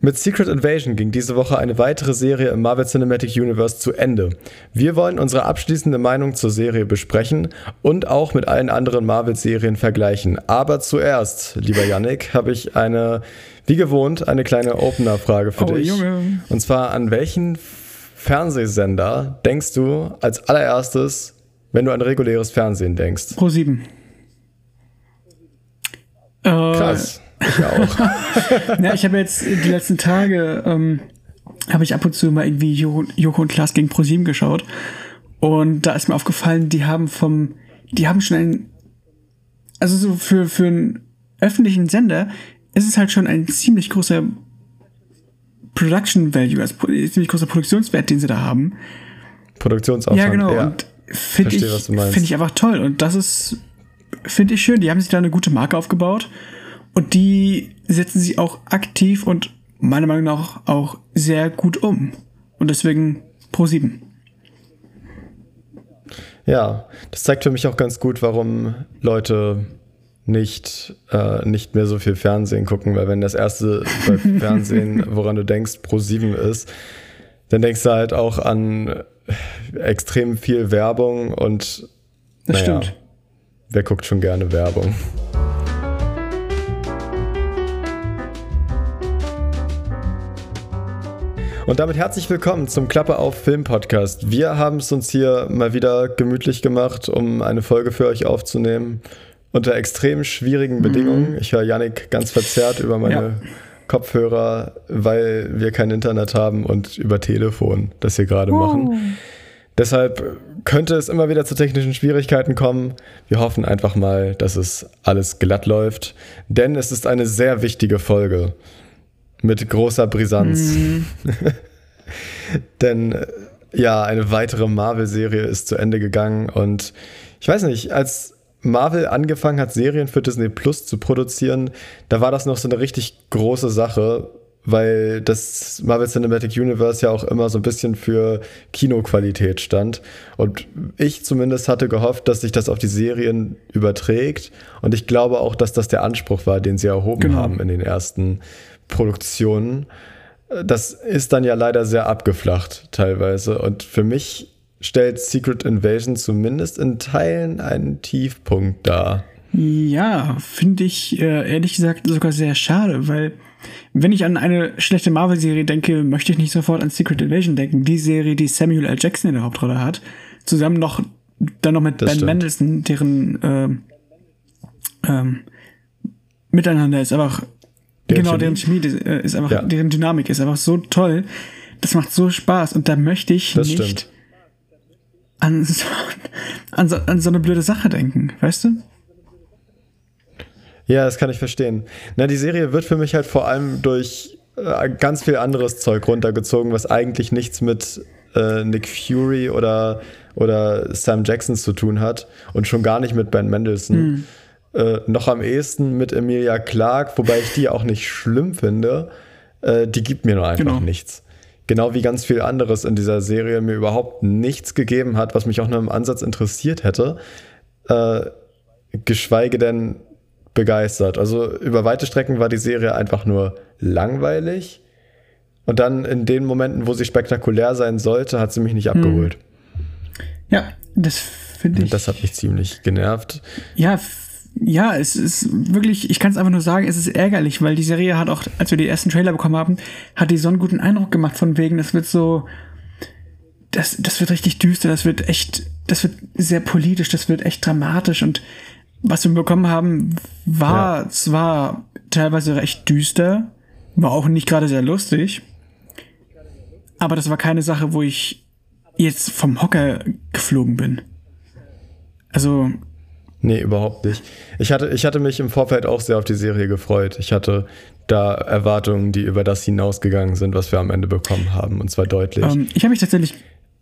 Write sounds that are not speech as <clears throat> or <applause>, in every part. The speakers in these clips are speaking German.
Mit Secret Invasion ging diese Woche eine weitere Serie im Marvel Cinematic Universe zu Ende. Wir wollen unsere abschließende Meinung zur Serie besprechen und auch mit allen anderen Marvel-Serien vergleichen. Aber zuerst, lieber Yannick, habe ich eine, wie gewohnt, eine kleine Opener-Frage für Oh, dich. Junge. Und zwar, an welchen Fernsehsender denkst du als allererstes, wenn du an reguläres Fernsehen denkst? Pro 7. Äh, Krass. Ich auch. <laughs> Ja, ich habe jetzt die letzten Tage, ähm, habe ich ab und zu mal irgendwie Joko, Joko und Klaas gegen ProSieben geschaut. Und da ist mir aufgefallen, die haben vom, die haben schon ein, also so für, für einen öffentlichen Sender ist es halt schon ein ziemlich großer Production Value, also ziemlich großer Produktionswert, den sie da haben. Produktionsaufwand. Ja, genau. Und finde ich, finde ich einfach toll. Und das ist, finde ich schön. Die haben sich da eine gute Marke aufgebaut. Und die setzen sie auch aktiv und meiner Meinung nach auch sehr gut um. Und deswegen Pro 7. Ja, das zeigt für mich auch ganz gut, warum Leute nicht, äh, nicht mehr so viel Fernsehen gucken, weil wenn das erste bei <laughs> Fernsehen, woran du denkst, Pro 7 ist, dann denkst du halt auch an extrem viel Werbung und Das naja, stimmt. wer guckt schon gerne Werbung? Und damit herzlich willkommen zum Klappe auf Film Podcast. Wir haben es uns hier mal wieder gemütlich gemacht, um eine Folge für euch aufzunehmen. Unter extrem schwierigen Bedingungen. Ich höre Yannick ganz verzerrt über meine Ja. Kopfhörer, weil wir kein Internet haben und über Telefon das hier gerade machen. Deshalb könnte es immer wieder zu technischen Schwierigkeiten kommen. Wir hoffen einfach mal, dass es alles glatt läuft, denn es ist eine sehr wichtige Folge mit großer Brisanz. <laughs> denn äh, ja, eine weitere Marvel-Serie ist zu Ende gegangen und ich weiß nicht, als Marvel angefangen hat, Serien für Disney Plus zu produzieren, da war das noch so eine richtig große Sache, weil das Marvel Cinematic Universe ja auch immer so ein bisschen für Kinoqualität stand. Und ich zumindest hatte gehofft, dass sich das auf die Serien überträgt. Und ich glaube auch, dass das der Anspruch war, den sie erhoben Genau. haben in den ersten Produktionen. Das ist dann ja leider sehr abgeflacht teilweise. Und für mich stellt Secret Invasion zumindest in Teilen einen Tiefpunkt dar. Ja, finde ich äh, ehrlich gesagt sogar sehr schade, weil wenn ich an eine schlechte Marvel-Serie denke, möchte ich nicht sofort an Secret Invasion denken. Die Serie, die Samuel L. Jackson in der Hauptrolle hat, zusammen noch dann noch mit Das Ben stimmt. Mendelsohn, deren ähm, ähm, Miteinander ist einfach Deren genau Chemie? deren Chemie ist, äh, ist einfach Ja. deren Dynamik ist einfach so toll. Das macht so Spaß und da möchte ich Das nicht stimmt. an so, an, so, an so eine blöde Sache denken, weißt du? Ja, das kann ich verstehen. Na, die Serie wird für mich halt vor allem durch äh, ganz viel anderes Zeug runtergezogen, was eigentlich nichts mit äh, Nick Fury oder, oder Sam Jackson zu tun hat und schon gar nicht mit Ben Mendelsohn. Äh, noch am ehesten mit Emilia Clarke, wobei ich die auch nicht schlimm finde. Äh, die gibt mir nur einfach Genau. nichts. Genau wie ganz viel anderes in dieser Serie mir überhaupt nichts gegeben hat, was mich auch nur im Ansatz interessiert hätte. Äh, geschweige denn begeistert. Also über weite Strecken war die Serie einfach nur langweilig. Und dann in den Momenten, wo sie spektakulär sein sollte, hat sie mich nicht abgeholt. Ja, das finde ich. Und das hat mich ziemlich genervt. Ja, ja, es ist wirklich, ich kann es einfach nur sagen, es ist ärgerlich, weil die Serie hat auch, als wir die ersten Trailer bekommen haben, hat die so einen guten Eindruck gemacht von wegen, das wird so, das, das wird richtig düster, das wird echt, das wird sehr politisch, das wird echt dramatisch und was wir bekommen haben, war Ja. zwar teilweise recht düster, war auch nicht gerade sehr lustig, aber das war keine Sache, wo ich jetzt vom Hocker geflogen bin. Also, Nee, überhaupt nicht. Ich hatte, ich hatte mich im Vorfeld auch sehr auf die Serie gefreut. Ich hatte da Erwartungen, die über das hinausgegangen sind, was wir am Ende bekommen haben. Und zwar deutlich. ähm, ich habe mich tatsächlich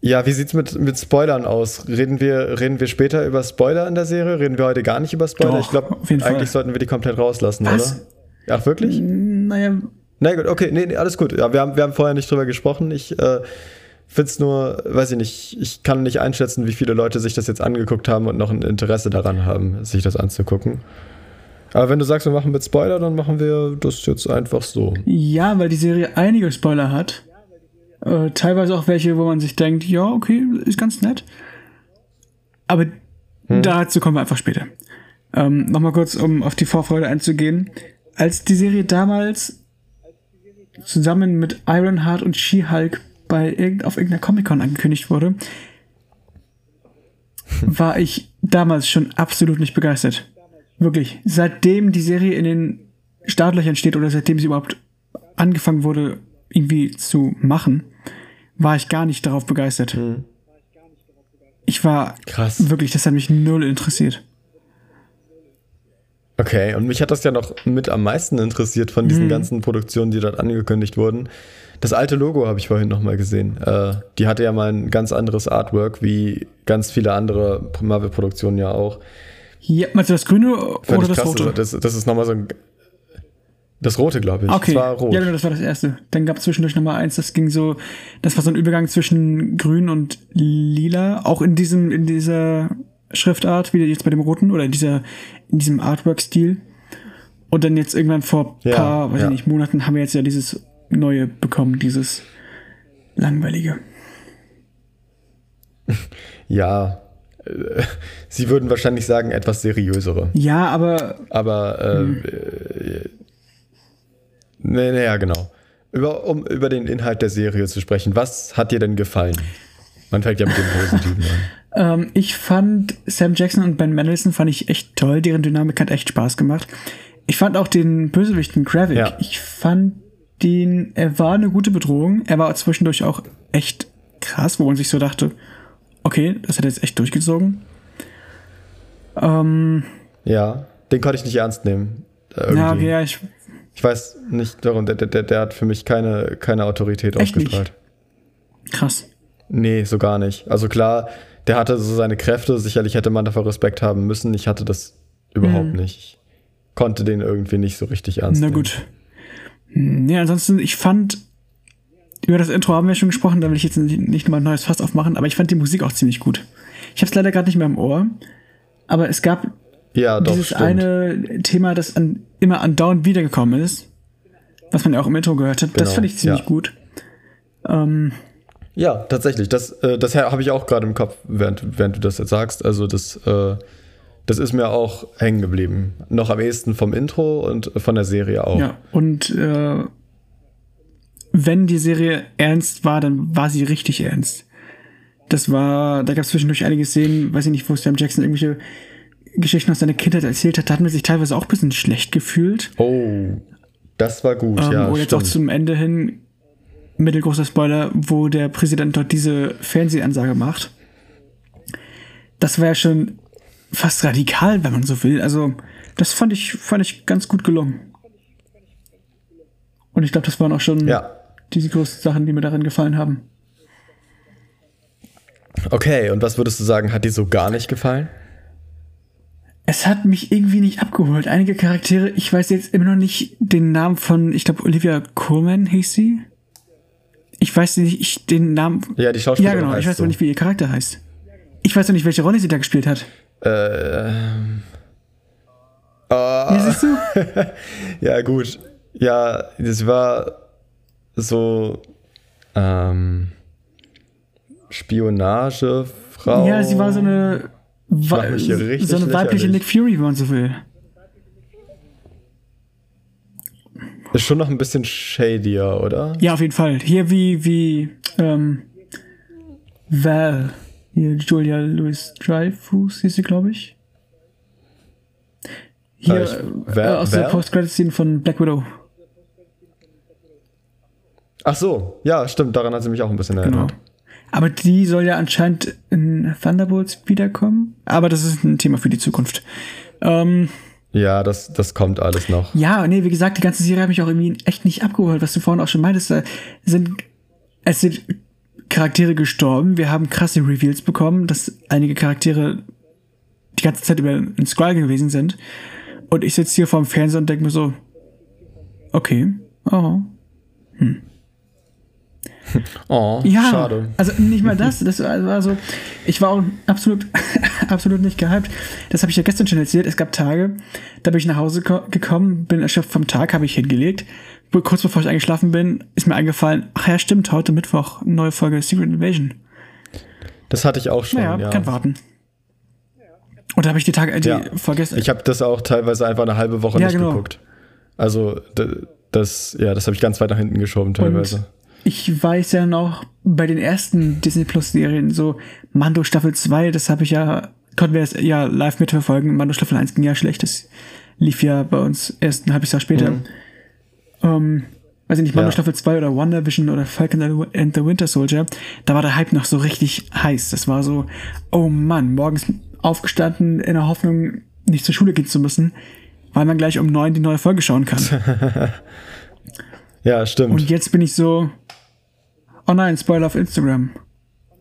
Ja, wie sieht's mit, mit Spoilern aus? Reden wir, reden wir später über Spoiler in der Serie? Reden wir heute gar nicht über Spoiler? Doch, ich glaube, jeden Fall. eigentlich sollten wir die komplett rauslassen, Was? oder? Ach, wirklich? Naja, Na gut, okay, nee, nee, alles gut. Ja, wir haben, wir haben vorher nicht drüber gesprochen. Ich äh, finde es nur, weiß ich nicht, ich kann nicht einschätzen, wie viele Leute sich das jetzt angeguckt haben und noch ein Interesse daran haben, sich das anzugucken. Aber wenn du sagst, wir machen mit Spoiler, dann machen wir das jetzt einfach so. Ja, weil die Serie einige Spoiler hat. Äh, teilweise auch welche, wo man sich denkt, ja, okay, ist ganz nett. Aber hm. dazu kommen wir einfach später. Ähm, Nochmal kurz, um auf die Vorfreude einzugehen. Als die Serie damals zusammen mit Ironheart und She-Hulk bei irgend, auf irgendeiner Comic-Con angekündigt wurde, <laughs> war ich damals schon absolut nicht begeistert. Wirklich. Seitdem die Serie in den Startlöchern steht oder seitdem sie überhaupt angefangen wurde, irgendwie zu machen, war ich gar nicht darauf begeistert. Mhm. Ich war Krass. wirklich, das hat mich null interessiert. Okay, und mich hat das ja noch mit am meisten interessiert von diesen mhm. ganzen Produktionen, die dort angekündigt wurden. Das alte Logo habe ich vorhin nochmal gesehen. Äh, die hatte ja mal ein ganz anderes Artwork, wie ganz viele andere Marvel-Produktionen ja auch. Ja, meinst du das grüne Fand oder das krass, rote? Das, das ist nochmal so ein. Das rote, glaube ich. Okay. Das war rot. Ja, genau, das war das erste. Dann gab es zwischendurch nochmal eins, das ging so. Das war so ein Übergang zwischen grün und lila. Auch in diesem, in dieser Schriftart, wie jetzt bei dem roten, oder in dieser, in diesem Artwork-Stil. Und dann jetzt irgendwann vor ein ja, paar, weiß ja. ich nicht, Monaten haben wir jetzt ja dieses neue bekommen, dieses langweilige. <laughs> Ja, äh, sie würden wahrscheinlich sagen, etwas seriösere. Ja, aber. Aber, äh, hm. äh, nee, nee, ja, genau. Über, um über den Inhalt der Serie zu sprechen, was hat dir denn gefallen? Man fängt ja mit dem Positiven an. <laughs> ähm, ich fand Sam Jackson und Ben Mendelsohn fand ich echt toll. Deren Dynamik hat echt Spaß gemacht. Ich fand auch den Bösewichten Gravik. Ja. Ich fand den, er war eine gute Bedrohung. Er war zwischendurch auch echt krass, wo man sich so dachte, okay, das hat er jetzt echt durchgezogen. Ähm, ja, den konnte ich nicht ernst nehmen. Irgendwie. Ja, okay, ja, ich. Ich weiß nicht darum, der, der, der hat für mich keine, keine Autorität ausgestrahlt. Nicht? Krass. Nee, so gar nicht. Also klar, der hatte so seine Kräfte, sicherlich hätte man dafür Respekt haben müssen. Ich hatte das überhaupt hm. nicht. Ich konnte den irgendwie nicht so richtig ernst Na nehmen. Na gut. Ja, ansonsten, ich fand, über das Intro haben wir schon gesprochen, da will ich jetzt nicht mal ein neues Fass aufmachen, aber ich fand die Musik auch ziemlich gut. Ich habe es leider gerade nicht mehr im Ohr, aber es gab ja, doch, dieses stimmt. eine Thema, das an, immer andauernd wiedergekommen ist, was man ja auch im Intro gehört hat. Genau, das fand ich ziemlich ja. gut. Ähm, ja, tatsächlich. Das, äh, das habe ich auch gerade im Kopf, während, während du das jetzt sagst. Also das, äh, das ist mir auch hängen geblieben. Noch am ehesten vom Intro und von der Serie auch. Ja, und äh, wenn die Serie ernst war, dann war sie richtig ernst. Das war, da gab es zwischendurch einige Szenen, weiß ich nicht, wo Sam Jackson irgendwelche Geschichten aus seiner Kindheit erzählt hat, da hat man sich teilweise auch ein bisschen schlecht gefühlt. Oh, das war gut, ähm, ja. Und jetzt stimmt. auch zum Ende hin mittelgroßer Spoiler, wo der Präsident dort diese Fernsehansage macht. Das war ja schon fast radikal, wenn man so will. Also, das fand ich, fand ich ganz gut gelungen. Und ich glaube, das waren auch schon ja. diese größten Sachen, die mir darin gefallen haben. Okay, und was würdest du sagen, hat dir so gar nicht gefallen? Es hat mich irgendwie nicht abgeholt. Einige Charaktere, ich weiß jetzt immer noch nicht den Namen von, ich glaube, Olivia Coleman hieß sie ich weiß nicht, ich den Namen. Ja, die Schauspielerin. Ja, genau. Ich weiß so. aber nicht, wie ihr Charakter heißt. Ich weiß auch nicht, welche Rolle sie da gespielt hat. Äh. Oh. Ja, siehst du? <laughs> ja, gut. Ja, das war so ähm, Spionagefrau. Ja, sie war so eine, so eine weibliche Nick Fury, wenn man so will. Ist schon noch ein bisschen shadier, oder? Ja, auf jeden Fall. Hier wie, wie, ähm, Val. Hier Julia Louis Dreyfus hieß sie, glaube ich. Hier ich, Val, äh, aus Val? der Post-Credit-Scene von Black Widow. Ach so, ja, stimmt, daran hat sie mich auch ein bisschen erinnert. Genau. Aber die soll ja anscheinend in Thunderbolts wiederkommen. Aber das ist ein Thema für die Zukunft. Ähm, ja, das, das kommt alles noch. Ja, nee, wie gesagt, die ganze Serie hat mich auch irgendwie echt nicht abgeholt, was du vorhin auch schon meintest. Da sind, es sind Charaktere gestorben, wir haben krasse Reveals bekommen, dass einige Charaktere die ganze Zeit über ein Skrull gewesen sind. Und ich sitze hier vorm Fernseher und denke mir so, okay, oh, hm. Oh, <laughs> Ja, schade. also nicht mal das. Das war so, ich war auch absolut, <laughs> absolut nicht gehypt. Das habe ich ja gestern schon erzählt. Es gab Tage, da bin ich nach Hause ko- gekommen, bin erschöpft vom Tag, habe ich hingelegt. Kurz bevor ich eingeschlafen bin, ist mir eingefallen, ach ja, stimmt, heute Mittwoch, neue Folge Secret Invasion. Das hatte ich auch schon, Naja, ja. kann warten. Und da habe ich die Tage, die Ja. vergessen. Ich habe das auch teilweise einfach eine halbe Woche Ja, nicht genau. geguckt. Also das, ja, das habe ich ganz weit nach hinten geschoben teilweise. Und ich weiß ja noch, bei den ersten Disney Plus Serien, so Mando Staffel 2, das habe ich ja, konnten wir das ja live mitverfolgen. Mando Staffel 1 ging ja schlecht, das lief ja bei uns erst ein halbes Jahr später. Ähm, weiß ich nicht, Mando Ja. Staffel 2 oder WandaVision oder Falcon and the Winter Soldier, da war der Hype noch so richtig heiß. Das war so, oh Mann, morgens aufgestanden in der Hoffnung, nicht zur Schule gehen zu müssen, weil man gleich um neun die neue Folge schauen kann. <laughs> Ja, stimmt. Und jetzt bin ich so. Oh nein, Spoiler auf Instagram.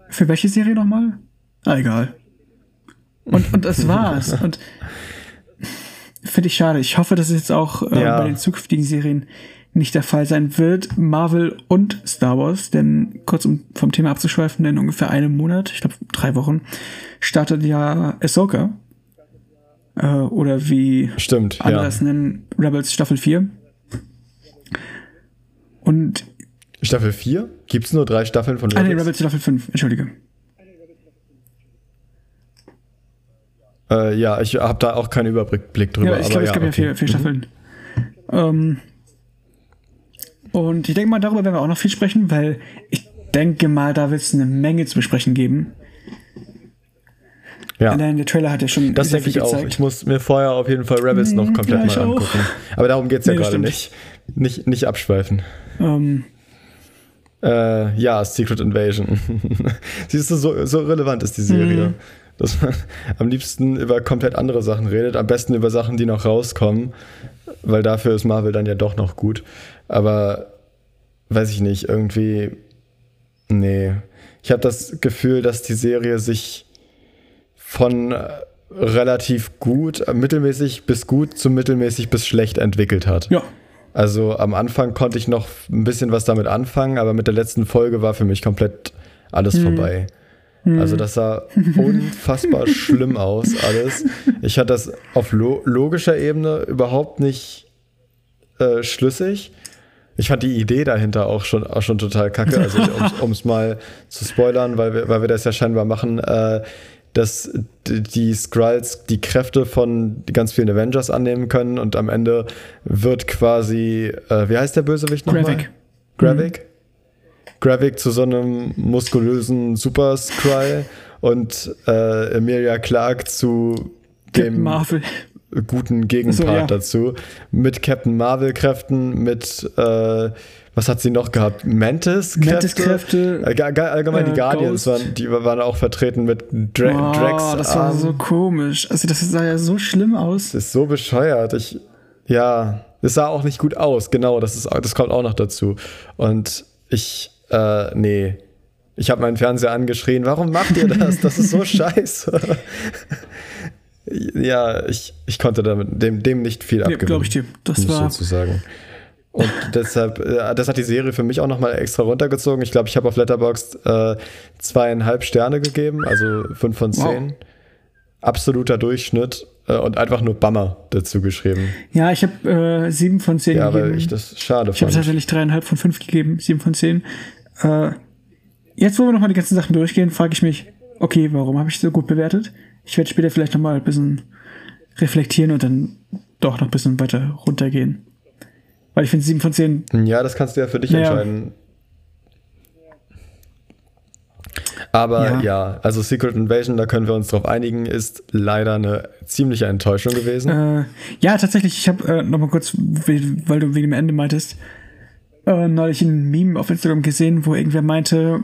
Für welche Serie nochmal? Ah, egal. Und, und das <laughs> war's. Und finde ich schade. Ich hoffe, dass es jetzt auch äh, Ja. bei den zukünftigen Serien nicht der Fall sein wird. Marvel und Star Wars, denn kurz um vom Thema abzuschweifen, in ungefähr einem Monat, ich glaube drei Wochen, startet ja Ahsoka. Äh, oder wie Stimmt, andere ja. es nennen, Rebels Staffel 4. Und Staffel 4? Gibt es nur drei Staffeln von Ah, nee, Rebels? Rebels Staffel 5, entschuldige. Äh, ja, ich habe da auch keinen Überblick drüber. Ja, ich glaube, es gab ja okay. vier, vier Staffeln. Ähm, und ich denke mal, darüber werden wir auch noch viel sprechen, weil ich denke mal, da wird es eine Menge zu besprechen geben. Ja. Allein der Trailer hat ja schon Das denke ich auch. gezeigt. Ich muss mir vorher auf jeden Fall Rebels noch komplett ja, mal auch. angucken. Aber darum geht es ja Nee, gerade stimmt. nicht. nicht. Nicht abschweifen. Ähm, Äh, ja, Secret Invasion. <laughs> Siehst du, so, so relevant ist die Serie. Mhm. Dass man am liebsten über komplett andere Sachen redet, am besten über Sachen, die noch rauskommen, weil dafür ist Marvel dann ja doch noch gut. Aber weiß ich nicht, irgendwie. Nee. Ich habe das Gefühl, dass die Serie sich von äh, relativ gut, äh, mittelmäßig bis gut zu mittelmäßig bis schlecht entwickelt hat. ja, Also am Anfang konnte ich noch ein bisschen was damit anfangen, aber mit der letzten Folge war für mich komplett alles vorbei. Also das sah <laughs> unfassbar schlimm aus, alles. Ich hatte das auf lo logischer Ebene überhaupt nicht äh, schlüssig. Ich fand die Idee dahinter auch schon, auch schon total kacke. Also um <laughs> es mal zu spoilern, weil wir, weil wir das ja scheinbar machen, äh, dass die Skrulls die Kräfte von ganz vielen Avengers annehmen können und am Ende wird quasi, äh, wie heißt der Bösewicht nochmal? Gravik. Gravik? Gravik zu so einem muskulösen Super Skrull und äh, Emilia Clark zu dem Marvel. Guten Gegenpart so, ja. dazu. Mit Captain Marvel-Kräften, mit, äh, was hat sie noch gehabt? Mantis-Kräfte? Mantis-Kräfte, Äh, allgemein äh, die Guardians Ghost. waren, die waren auch vertreten mit Dra Oh, Drax. das war so komisch. Also das sah ja so schlimm aus. Das ist so bescheuert. Ich, ja, es sah auch nicht gut aus. Genau, das, ist, das kommt auch noch dazu. Und ich, äh, nee. Ich habe meinen Fernseher angeschrien, warum macht ihr das? Das ist so <laughs> scheiße. Ja, ich, ich konnte damit, dem, dem nicht viel Ja, abgewinnen. glaub ich dir. Das ich war- sozusagen. Und <laughs> deshalb, äh, das hat die Serie für mich auch nochmal extra runtergezogen. Ich glaube, ich habe auf Letterboxd äh, zweieinhalb Sterne gegeben, also fünf von Wow. zehn. Absoluter Durchschnitt äh, und einfach nur Bummer dazu geschrieben. Ja, ich habe äh, sieben von zehn Ja, gegeben. weil ich das schade Ich habe fand. tatsächlich dreieinhalb von fünf gegeben, sieben von zehn. Äh, jetzt, wo wir nochmal die ganzen Sachen durchgehen, frage ich mich, okay, warum habe ich so gut bewertet? Ich werde später vielleicht nochmal ein bisschen reflektieren und dann doch noch ein bisschen weiter runtergehen. Weil ich finde, sieben von zehn, Ja, das kannst du ja für dich Naja. entscheiden. Aber Ja. ja. also Secret Invasion, da können wir uns drauf einigen, ist leider eine ziemliche Enttäuschung gewesen. äh, ja, tatsächlich, ich habe äh, nochmal kurz, we- weil du wegen dem Ende meintest, äh, neulich ein Meme auf Instagram gesehen, wo irgendwer meinte,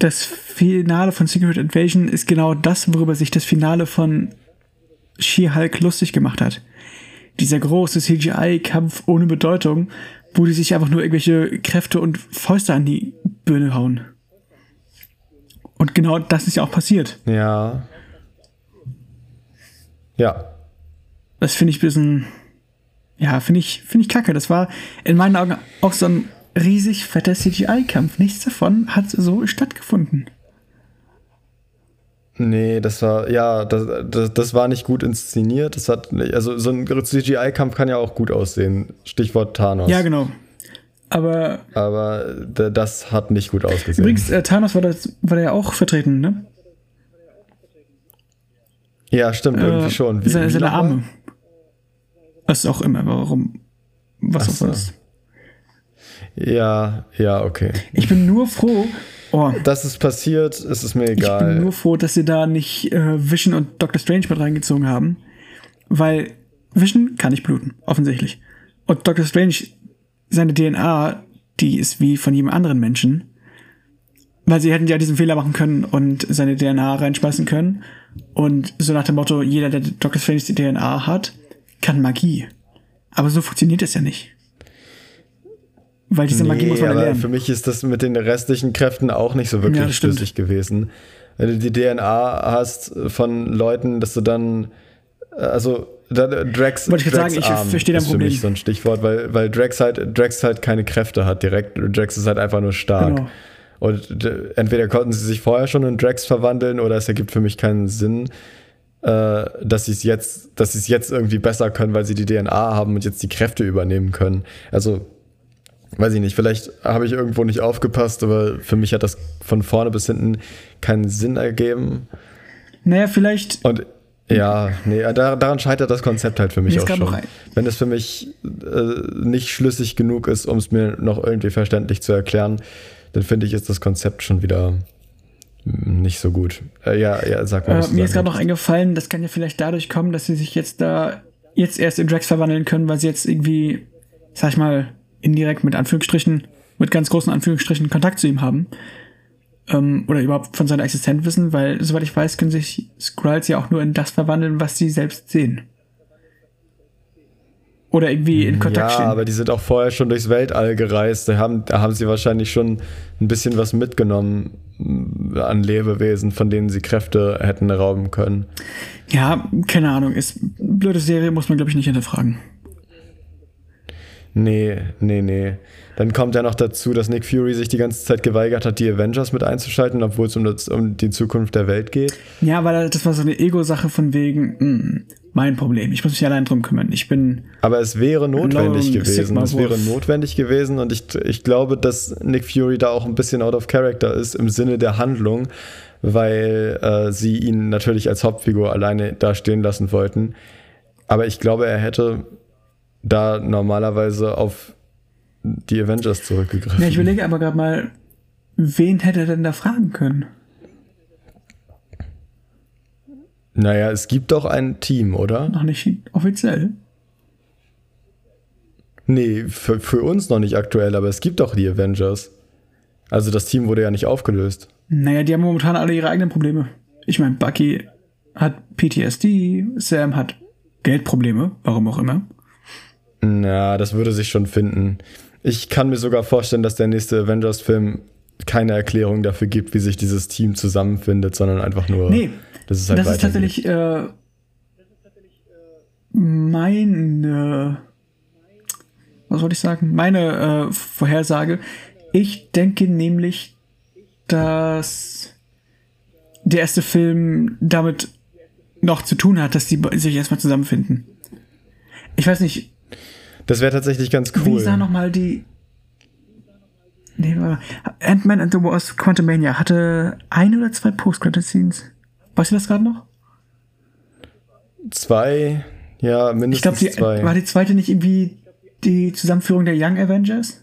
das Finale von Secret Invasion ist genau das, worüber sich das Finale von She-Hulk lustig gemacht hat. Dieser große CGI-Kampf ohne Bedeutung, wo die sich einfach nur irgendwelche Kräfte und Fäuste an die Birne hauen. Und genau das ist ja auch passiert. Ja. Ja. Das finde ich ein bisschen, ja, finde ich, finde ich kacke. Das war in meinen Augen auch so ein riesig fetter CGI-Kampf. Nichts davon hat so stattgefunden. Nee, das war, ja, das, das, das war nicht gut inszeniert. Das hat, also so ein CGI-Kampf kann ja auch gut aussehen. Stichwort Thanos. Ja, genau. Aber. Aber das hat nicht gut ausgesehen. Übrigens, äh, Thanos war, das, war da ja auch vertreten, ne? Ja, stimmt, äh, irgendwie schon. Wie, seine, wie seine Arme. Was auch immer, warum. Was Ach auch immer. Ja, ja, okay. Ich bin nur froh, Oh. Das ist passiert, es ist mir egal. Ich bin nur froh, dass sie da nicht äh, Vision und Doctor Strange mit reingezogen haben. Weil Vision kann nicht bluten, offensichtlich. Und Doctor Strange, seine DNA, die ist wie von jedem anderen Menschen. Weil sie hätten ja diesen Fehler machen können und seine DNA reinschmeißen können. Und so nach dem Motto, jeder, der Doctor Strange die DNA hat, kann Magie. Aber so funktioniert das ja nicht. Weil diese Magie nee, muss man lernen. Für mich ist das mit den restlichen Kräften auch nicht so wirklich ja, schlüssig gewesen. Wenn du die DNA hast von Leuten, dass du dann, also Drax, Wollte ich Drax sagen, ich verstehe ist für mich so ein Stichwort, weil, weil Drax halt, Drax halt keine Kräfte hat direkt. Drax ist halt einfach nur stark. Genau. Und entweder konnten sie sich vorher schon in Drax verwandeln oder es ergibt für mich keinen Sinn, äh, dass sie es jetzt, dass sie es jetzt irgendwie besser können, weil sie die DNA haben und jetzt die Kräfte übernehmen können. Also weiß ich nicht, vielleicht habe ich irgendwo nicht aufgepasst, aber für mich hat das von vorne bis hinten keinen Sinn ergeben. Naja, vielleicht. Und ja, nee, daran scheitert das Konzept halt für mich auch schon. Wenn es für mich äh, nicht schlüssig genug ist, um es mir noch irgendwie verständlich zu erklären, dann finde ich, ist das Konzept schon wieder nicht so gut. Äh, ja, ja, sag mal. Äh, mir ist gerade noch eingefallen, das kann ja vielleicht dadurch kommen, dass sie sich jetzt da jetzt erst in Drax verwandeln können, weil sie jetzt irgendwie, sag ich mal, indirekt mit Anführungsstrichen, mit ganz großen Anführungsstrichen Kontakt zu ihm haben. Ähm, oder überhaupt von seiner Existenz wissen, weil, soweit ich weiß, können sich Skrulls ja auch nur in das verwandeln, was sie selbst sehen. Oder irgendwie in Kontakt ja, stehen. Ja, aber die sind auch vorher schon durchs Weltall gereist. Da haben, da haben sie wahrscheinlich schon ein bisschen was mitgenommen äh, an Lebewesen, von denen sie Kräfte hätten rauben können. Ja, keine Ahnung. Ist blöde Serie, muss man, glaube ich, nicht hinterfragen. Nee, nee, nee. Dann kommt ja noch dazu, dass Nick Fury sich die ganze Zeit geweigert hat, die Avengers mit einzuschalten, obwohl es um, um die Zukunft der Welt geht. Ja, weil das war so eine Ego-Sache von wegen, mh, hm, mein Problem, ich muss mich allein drum kümmern. Ich bin. Aber es wäre notwendig gewesen. Es wäre notwendig gewesen und ich, ich glaube, dass Nick Fury da auch ein bisschen out of character ist im Sinne der Handlung, weil äh, sie ihn natürlich als Hauptfigur alleine da stehen lassen wollten. Aber ich glaube, er hätte da normalerweise auf die Avengers zurückgegriffen. Ja, ich überlege aber gerade mal, wen hätte er denn da fragen können? Naja, es gibt doch ein Team, oder? Noch nicht offiziell. Nee, für, für uns noch nicht aktuell, aber es gibt doch die Avengers. Also das Team wurde ja nicht aufgelöst. Naja, die haben momentan alle ihre eigenen Probleme. Ich meine, Bucky hat PTSD, Sam hat Geldprobleme, warum auch immer. Ja, das würde sich schon finden. Ich kann mir sogar vorstellen, dass der nächste Avengers-Film keine Erklärung dafür gibt, wie sich dieses Team zusammenfindet, sondern einfach nur. Nee, das ist, halt das ist tatsächlich äh, meine. Was wollte ich sagen? Meine äh, Vorhersage. Ich denke nämlich, dass der erste Film damit noch zu tun hat, dass die sich erstmal zusammenfinden. Ich weiß nicht, das wäre tatsächlich ganz cool. Wie sah nochmal die. Nee, Ant-Man and the Wasp Quantumania hatte ein oder zwei Post-Credit-Scenes. Weißt du das gerade noch? Zwei, ja, mindestens ich glaube, war die zweite nicht irgendwie die Zusammenführung der Young Avengers?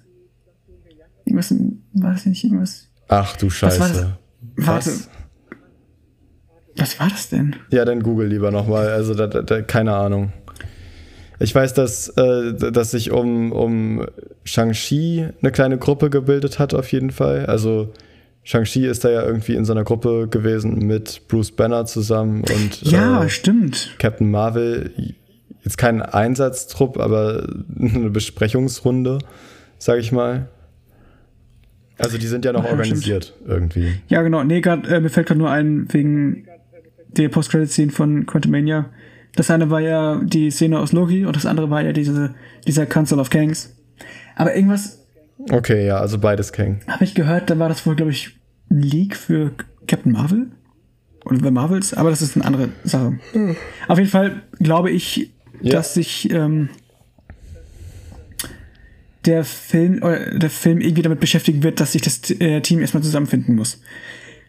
Irgendwas, war das nicht irgendwas? Ach du Scheiße. Was war das? Warte. Was? Was war das denn? Ja, dann google lieber nochmal. Also, da, da, keine Ahnung. Ich weiß, dass, äh, dass sich um, um Shang-Chi eine kleine Gruppe gebildet hat, auf jeden Fall. Also Shang-Chi ist da ja irgendwie in so einer Gruppe gewesen mit Bruce Banner zusammen und ja, äh, stimmt. Captain Marvel. Jetzt kein Einsatztrupp, aber eine Besprechungsrunde, sag ich mal. Also die sind ja noch ja, organisiert stimmt. irgendwie. Ja, genau. Nee, grad, äh, mir fällt gerade nur ein, wegen der Post-Credit-Scene von Quantumania das eine war ja die Szene aus Loki und das andere war ja diese, dieser Council of Kings. Aber irgendwas, Okay, ja, also beides Kang. Habe ich gehört, da war das wohl, glaube ich, ein Leak für Captain Marvel. Oder The Marvels, aber das ist eine andere Sache. Mhm. Auf jeden Fall glaube ich, ja. dass sich ähm, der Film oder der Film irgendwie damit beschäftigen wird, dass sich das äh, Team erstmal zusammenfinden muss.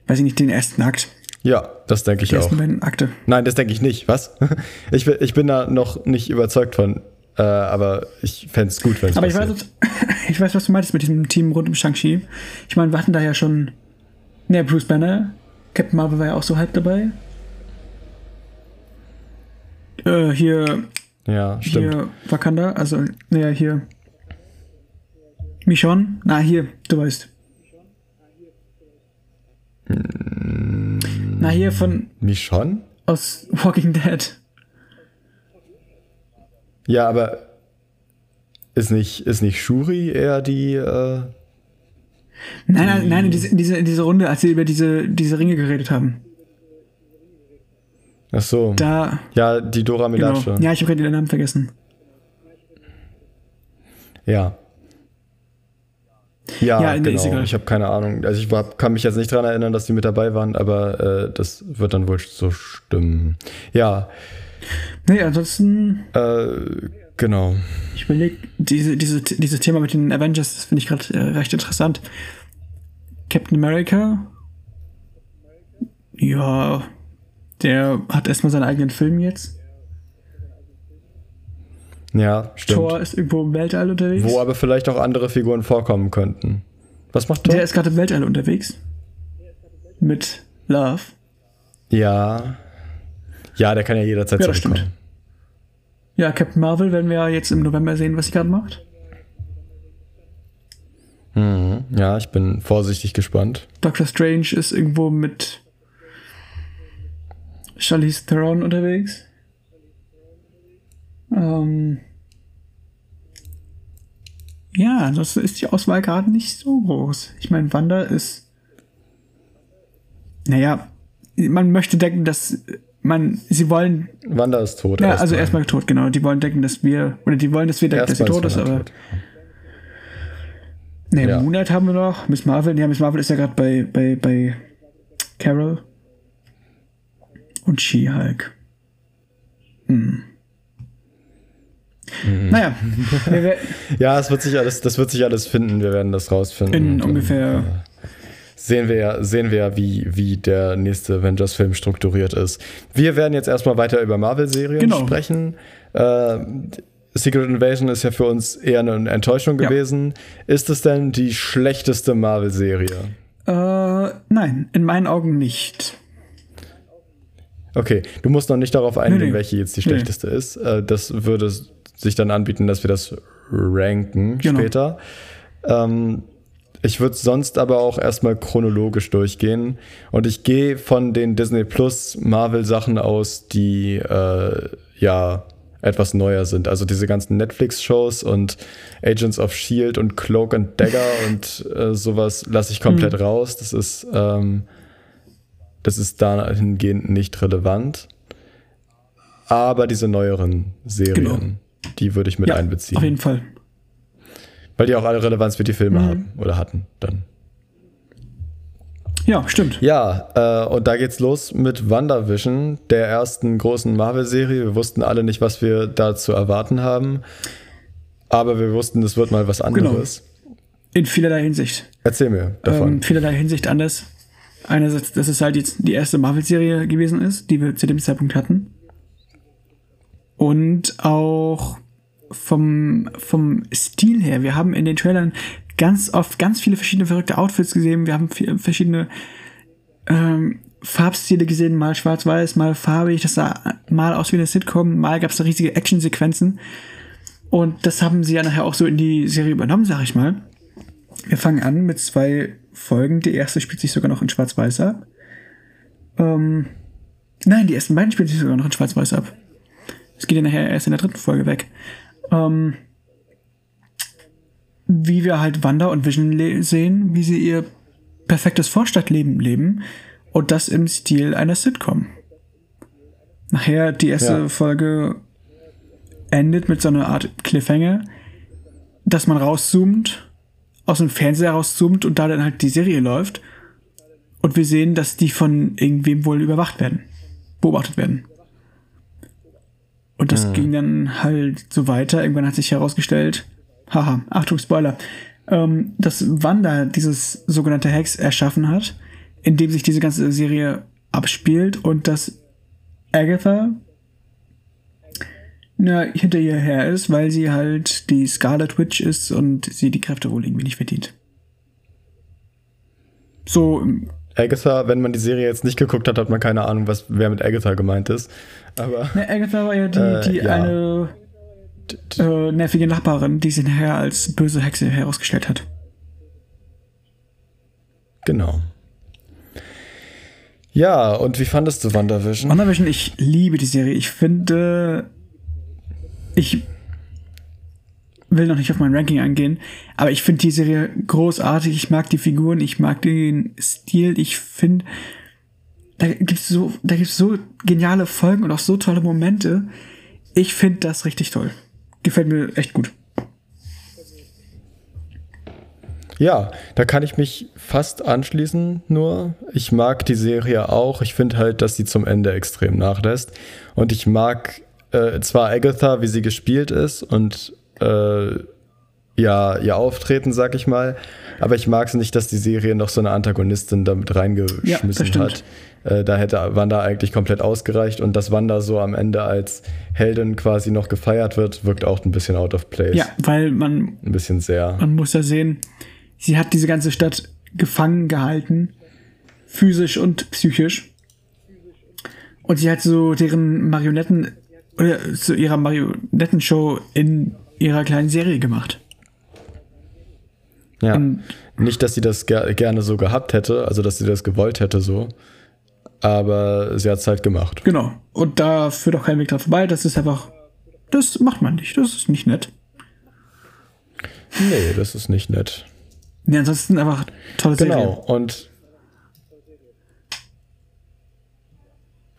Weiß ich nicht, den ersten Akt. Ja, das denke ich die auch. Beiden Akte. Nein, das denke ich nicht. Was? <laughs> Ich, ich bin da noch nicht überzeugt von. Äh, aber ich fände es gut, wenn es Aber ich weiß, <laughs> ich weiß, was du meintest mit diesem Team rund um Shang-Chi. Ich meine, wir hatten da ja schon. Ne, Bruce Banner. Captain Marvel war ja auch so halb dabei. Äh, hier. Ja, stimmt. Hier Wakanda, also, naja, hier. Michonne? Na, hier, du weißt. Na, hier von. Michonne? Aus Walking Dead. Ja, aber ist nicht, ist nicht Shuri eher die. Äh, nein, nein, nein, in diese, diese, diese Runde, als sie über diese, diese Ringe geredet haben. Ach so. Da. Ja, die Dora Milaje. Genau. Ja, ich habe gerade den Namen vergessen. Ja. Ja, ja genau. Ich habe keine Ahnung. Also ich war, kann mich jetzt nicht daran erinnern, dass die mit dabei waren, aber äh, das wird dann wohl so stimmen. Ja. Nee, ansonsten. Äh, genau. Ich überlege, diese, diese, dieses Thema mit den Avengers, das finde ich gerade äh, recht interessant. Captain America. Ja, der hat erstmal seinen eigenen Film jetzt. Ja, stimmt. Thor ist irgendwo im Weltall unterwegs. Wo aber vielleicht auch andere Figuren vorkommen könnten. Was macht Thor? Der ist gerade im Weltall unterwegs. Mit Love. Ja. Ja, der kann ja jederzeit ja, das stimmt. Ja, Captain Marvel werden wir jetzt im November sehen, was sie gerade macht. Mhm. Ja, ich bin vorsichtig gespannt. Doctor Strange ist irgendwo mit Charlize Theron unterwegs. Ähm ja, das ist die Auswahl gerade nicht so groß. Ich meine, Wanda ist. Naja, man möchte denken, dass man, sie wollen. Wanda ist tot. Ja, erst also erstmal tot, genau. Die wollen denken, dass wir, oder die wollen, dass wir denken, dass sie tot ist, aber. Tot. Ne, ja. Moonlight haben wir noch. Miss Marvel, ja, Miss Marvel ist ja gerade bei, bei, bei Carol. Und She-Hulk. Hm. Mhm. Naja. ja, es wird sich alles, das wird sich alles finden. Wir werden das rausfinden. In ungefähr. Und, äh, sehen wir ja, sehen wir wie, wie der nächste Avengers-Film strukturiert ist. Wir werden jetzt erstmal weiter über Marvel-Serien genau. sprechen. Äh, Secret Invasion ist ja für uns eher eine Enttäuschung ja. gewesen. Ist es denn die schlechteste Marvel-Serie? Äh, nein, in meinen Augen nicht. Okay, du musst noch nicht darauf eingehen, nee, nee. welche jetzt die schlechteste nee. ist. Äh, das würde sich dann anbieten, dass wir das ranken genau. später. Ähm, ich würde sonst aber auch erstmal chronologisch durchgehen. Und ich gehe von den Disney Plus Marvel Sachen aus, die äh, ja etwas neuer sind. Also diese ganzen Netflix-Shows und Agents of Shield und Cloak and Dagger <laughs> und äh, sowas lasse ich komplett mhm. raus. Das ist, ähm, das ist dahingehend nicht relevant. Aber diese neueren Serien, genau. Die würde ich mit ja, einbeziehen. Auf jeden Fall. Weil die auch alle Relevanz für die Filme mhm. haben oder hatten dann. Ja, stimmt. Ja, äh, und da geht's los mit WandaVision, der ersten großen Marvel-Serie. Wir wussten alle nicht, was wir da zu erwarten haben. Aber wir wussten, es wird mal was genau. anderes. Genau. In vielerlei Hinsicht. Erzähl mir davon. Ähm, vielerlei Hinsicht anders. Einerseits, dass es halt jetzt die erste Marvel-Serie gewesen ist, die wir zu dem Zeitpunkt hatten. Und auch vom, vom Stil her. Wir haben in den Trailern ganz oft ganz viele verschiedene verrückte Outfits gesehen. Wir haben verschiedene ähm, Farbstile gesehen, mal schwarz-weiß, mal farbig. Das sah mal aus wie eine Sitcom, mal gab es da riesige Actionsequenzen. Und das haben sie ja nachher auch so in die Serie übernommen, sag ich mal. Wir fangen an mit zwei Folgen. Die erste spielt sich sogar noch in schwarz-weiß ab. Ähm, nein, die ersten beiden spielen sich sogar noch in schwarz-weiß ab. Es geht ja nachher erst in der dritten Folge weg ähm, wie wir halt Wanda und Vision sehen, wie sie ihr perfektes Vorstadtleben leben und das im Stil einer Sitcom. Nachher die erste ja. Folge endet mit so einer Art Cliffhanger, dass man rauszoomt aus dem Fernseher rauszoomt und da dann halt die Serie läuft. Und wir sehen, dass die von irgendwem wohl überwacht werden, beobachtet werden. Und das mhm. ging dann halt so weiter. Irgendwann hat sich herausgestellt, haha, Achtung, Spoiler, ähm, dass Wanda dieses sogenannte Hex erschaffen hat, in dem sich diese ganze Serie abspielt und dass Agatha na, hinter ihr her ist, weil sie halt die Scarlet Witch ist und sie die Kräfte wohl irgendwie nicht verdient. So. Agatha, wenn man die Serie jetzt nicht geguckt hat, hat man keine Ahnung, was, wer mit Agatha gemeint ist. Aber. Na, Agatha war ja die, äh, die ja. eine äh, nervige Nachbarin, die sie nachher als böse Hexe herausgestellt hat. Genau. Ja, und wie fandest du WandaVision? WandaVision, ich liebe die Serie. Ich finde, ich will noch nicht auf mein Ranking eingehen, aber ich finde die Serie großartig. Ich mag die Figuren, ich mag den Stil. Ich finde, da gibt's so, da gibt's so geniale Folgen und auch so tolle Momente. Ich finde das richtig toll. Gefällt mir echt gut. Ja, da kann ich mich fast anschließen, nur ich mag die Serie auch. Ich finde halt, dass sie zum Ende extrem nachlässt. Und ich mag äh, zwar Agatha, wie sie gespielt ist und äh, ja, ihr Auftreten, sag ich mal, aber ich mag es nicht, dass die Serie noch so eine Antagonistin damit reingeschmissen ja, hat. Äh, da hätte Wanda eigentlich komplett ausgereicht und dass Wanda so am Ende als Heldin quasi noch gefeiert wird, wirkt auch ein bisschen out of place. Ja, weil man. Ein bisschen sehr. Man muss ja sehen, sie hat diese ganze Stadt gefangen gehalten, physisch und psychisch. Und sie hat so deren Marionetten oder zu ihrer Marionettenshow in ihrer kleinen Serie gemacht. Ja. Und nicht, dass sie das ger gerne so gehabt hätte, also dass sie das gewollt hätte so, aber sie hat es halt gemacht. Genau. Und da führt auch kein Weg dran vorbei. Das ist einfach, das macht man nicht. Das ist nicht nett. Nee, das ist nicht nett. Nee, ansonsten einfach tolle genau. Serie. Genau. Und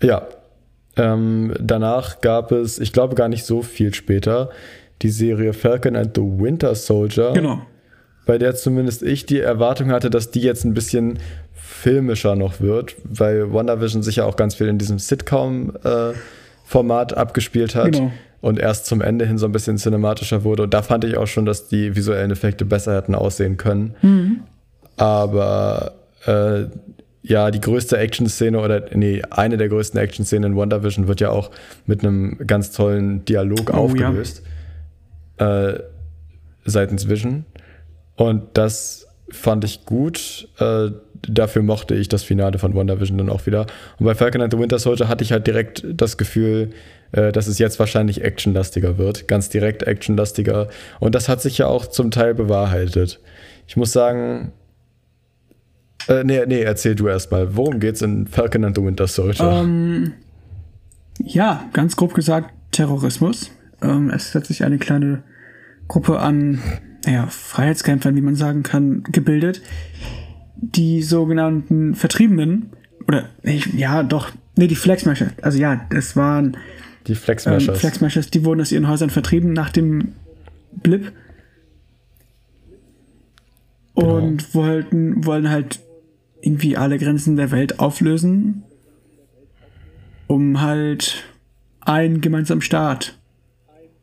ja, ähm, danach gab es, ich glaube gar nicht so viel später, die Serie Falcon and the Winter Soldier. Genau. Bei der zumindest ich die Erwartung hatte, dass die jetzt ein bisschen filmischer noch wird, weil WandaVision sich ja auch ganz viel in diesem Sitcom-Format äh, abgespielt hat. Genau. Und erst zum Ende hin so ein bisschen cinematischer wurde. Und da fand ich auch schon, dass die visuellen Effekte besser hätten aussehen können. Mhm. Aber äh, ja, die größte Action-Szene oder nee, eine der größten Action-Szenen in WandaVision wird ja auch mit einem ganz tollen Dialog oh, aufgelöst. Ja. Äh, seitens Vision. Und das fand ich gut. Äh, dafür mochte ich das Finale von WandaVision dann auch wieder. Und bei Falcon and the Winter Soldier hatte ich halt direkt das Gefühl, äh, dass es jetzt wahrscheinlich actionlastiger wird. Ganz direkt actionlastiger. Und das hat sich ja auch zum Teil bewahrheitet. Ich muss sagen, äh, nee, nee, erzähl du erstmal. Worum geht's in Falcon and the Winter Soldier? Ähm, ja, ganz grob gesagt, Terrorismus. Ähm, es hat sich eine kleine Gruppe an naja, Freiheitskämpfern, wie man sagen kann, gebildet. Die sogenannten Vertriebenen, oder ja, doch, nee, die Flexmashers. Also ja, das waren die Flexmashers. Ähm, Flexmashers, die wurden aus ihren Häusern vertrieben nach dem Blip. Genau. Und wollten, wollen halt irgendwie alle Grenzen der Welt auflösen, um halt einen gemeinsamen Staat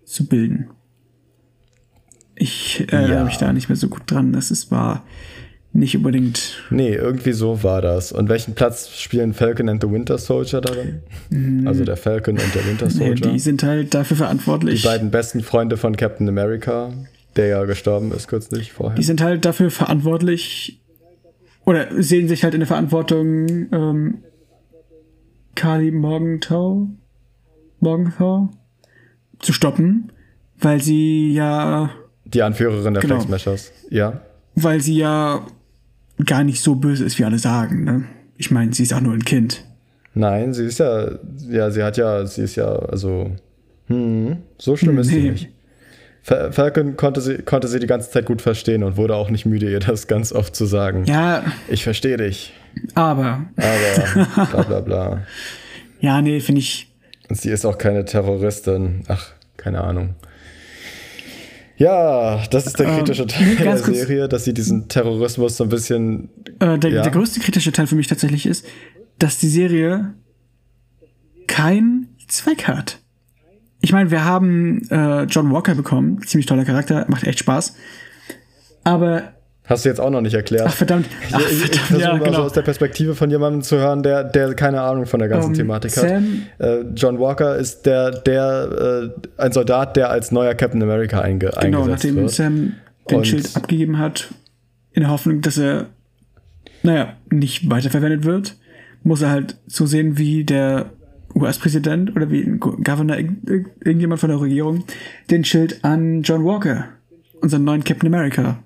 zu bilden. Ich erinnere ja. mich da nicht mehr so gut dran. Das ist, war nicht unbedingt. Nee, irgendwie so war das. Und welchen Platz spielen Falcon and the Winter Soldier darin? Mhm. Also der Falcon und der Winter Soldier. Nee, die sind halt dafür verantwortlich. Die beiden besten Freunde von Captain America, der ja gestorben ist kürzlich vorher. Die sind halt dafür verantwortlich, oder sehen sich halt in der Verantwortung, ähm, Kali Morgenthau, Morgenthau zu stoppen, weil sie ja. Die Anführerin der genau, Flexmeshers, ja. Weil sie ja gar nicht so böse ist, wie alle sagen, ne? Ich meine, sie ist auch nur ein Kind. Nein, sie ist ja, ja, sie hat ja, sie ist ja, also, hm, so schlimm ist nee. sie nicht. Falcon konnte sie, konnte sie die ganze Zeit gut verstehen und wurde auch nicht müde, ihr das ganz oft zu sagen. Ja. Ich verstehe dich. Aber. Aber, bla bla bla. <laughs> ja, nee, finde ich. Und sie ist auch keine Terroristin. Ach, keine Ahnung. Ja, das ist der kritische ähm, Teil der Serie, dass sie diesen Terrorismus so ein bisschen. Äh, der, ja. der größte kritische Teil für mich tatsächlich ist, dass die Serie keinen Zweck hat. Ich meine, wir haben äh, John Walker bekommen, ziemlich toller Charakter, macht echt Spaß. Aber Hast du jetzt auch noch nicht erklärt. Ach, verdammt. Ach, ich, ich, ich versuche ja, mal genau. so aus der Perspektive von jemandem zu hören, der, der keine Ahnung von der ganzen um, Thematik Sam, hat. Äh, John Walker ist der, der äh, ein Soldat, der als neuer Captain America einge genau, eingesetzt wird. Genau, nachdem Sam den Und Schild abgegeben hat, in der Hoffnung, dass er, naja, nicht weiterverwendet wird, muss er halt so sehen, wie der US-Präsident oder wie ein Governor, irgendjemand von der Regierung, den Schild an John Walker, unseren neuen Captain America,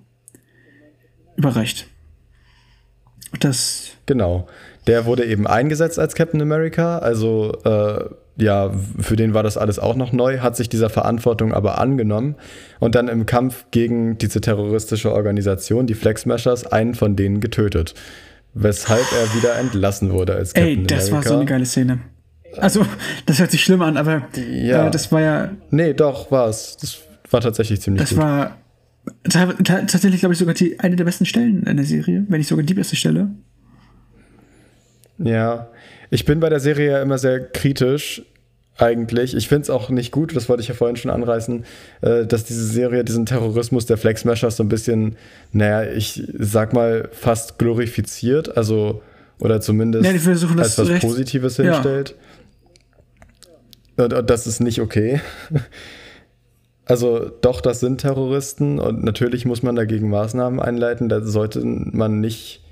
überreicht. Das. Genau. Der wurde eben eingesetzt als Captain America, also äh, ja, für den war das alles auch noch neu, hat sich dieser Verantwortung aber angenommen und dann im Kampf gegen diese terroristische Organisation, die Flex Smashers, einen von denen getötet. Weshalb er wieder entlassen wurde als Captain Ey, das America. war so eine geile Szene. Also, das hört sich schlimm an, aber ja. Äh, das war ja. Nee, doch, war es. Das war tatsächlich ziemlich das gut. Das war tatsächlich, glaube ich, sogar die, eine der besten Stellen in der Serie, wenn nicht sogar die beste Stelle. Ja, ich bin bei der Serie ja immer sehr kritisch, eigentlich. Ich finde es auch nicht gut, das wollte ich ja vorhin schon anreißen, äh, dass diese Serie diesen Terrorismus der Flex Smashers so ein bisschen, naja, ich sag mal, fast glorifiziert, also oder zumindest ja, versuchen, als was Positives hinstellt. Ja. Und, und das ist nicht okay. Also doch, das sind Terroristen und natürlich muss man dagegen Maßnahmen einleiten. Da sollte man nicht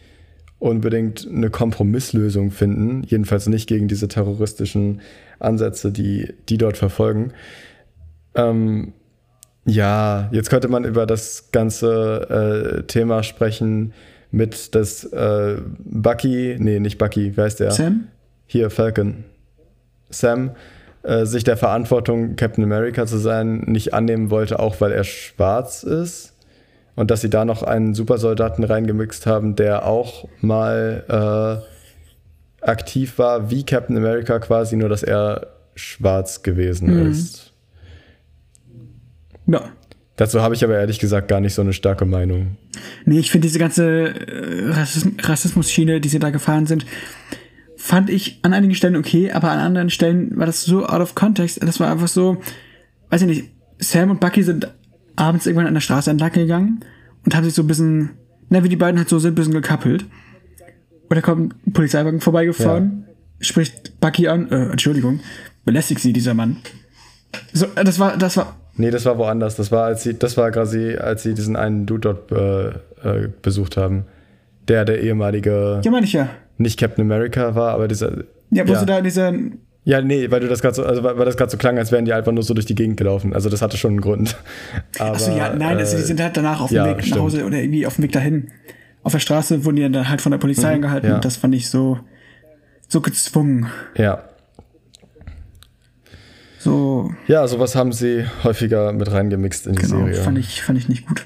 unbedingt eine Kompromisslösung finden, jedenfalls nicht gegen diese terroristischen Ansätze, die die dort verfolgen. Ähm, ja, jetzt könnte man über das ganze äh, Thema sprechen mit das äh, Bucky, nee, nicht Bucky, wer heißt der? Sam? Hier, Falcon. Sam äh, sich der Verantwortung, Captain America zu sein, nicht annehmen wollte, auch weil er schwarz ist. Und dass sie da noch einen Supersoldaten reingemixt haben, der auch mal äh, aktiv war, wie Captain America quasi, nur dass er schwarz gewesen mhm. ist. Ja. Dazu habe ich aber ehrlich gesagt gar nicht so eine starke Meinung. Nee, ich finde diese ganze äh, Rassismus-Schiene, die sie da gefahren sind, fand ich an einigen Stellen okay, aber an anderen Stellen war das so out of context. Das war einfach so, weiß ich nicht, Sam und Bucky sind abends irgendwann an der Straße entlang gegangen und haben sich so ein bisschen, na, wie die beiden halt so sind, ein bisschen gekappelt. Und da kommt ein Polizeiwagen vorbeigefahren, ja. spricht Bucky an, äh, Entschuldigung, belästigt sie dieser Mann. So, das war, das war. Nee, das war woanders. Das war, als sie, das war quasi, als sie diesen einen Dude dort äh, äh, besucht haben. Der, der ehemalige. Ja, meine ich ja nicht Captain America war, aber dieser. Ja, wo ja. sie da dieser. Ja, nee, weil du das gerade so, also weil das gerade so klang, als wären die einfach nur so durch die Gegend gelaufen. Also das hatte schon einen Grund. Aber, Achso, ja, nein, also die sind halt danach auf dem ja, Weg stimmt. nach Hause oder irgendwie auf dem Weg dahin. Auf der Straße wurden die dann halt von der Polizei mhm, angehalten. Ja. Das fand ich so, so gezwungen. Ja. So. Ja, sowas haben sie häufiger mit reingemixt in die genau, Serie. Fand ich, fand ich nicht gut.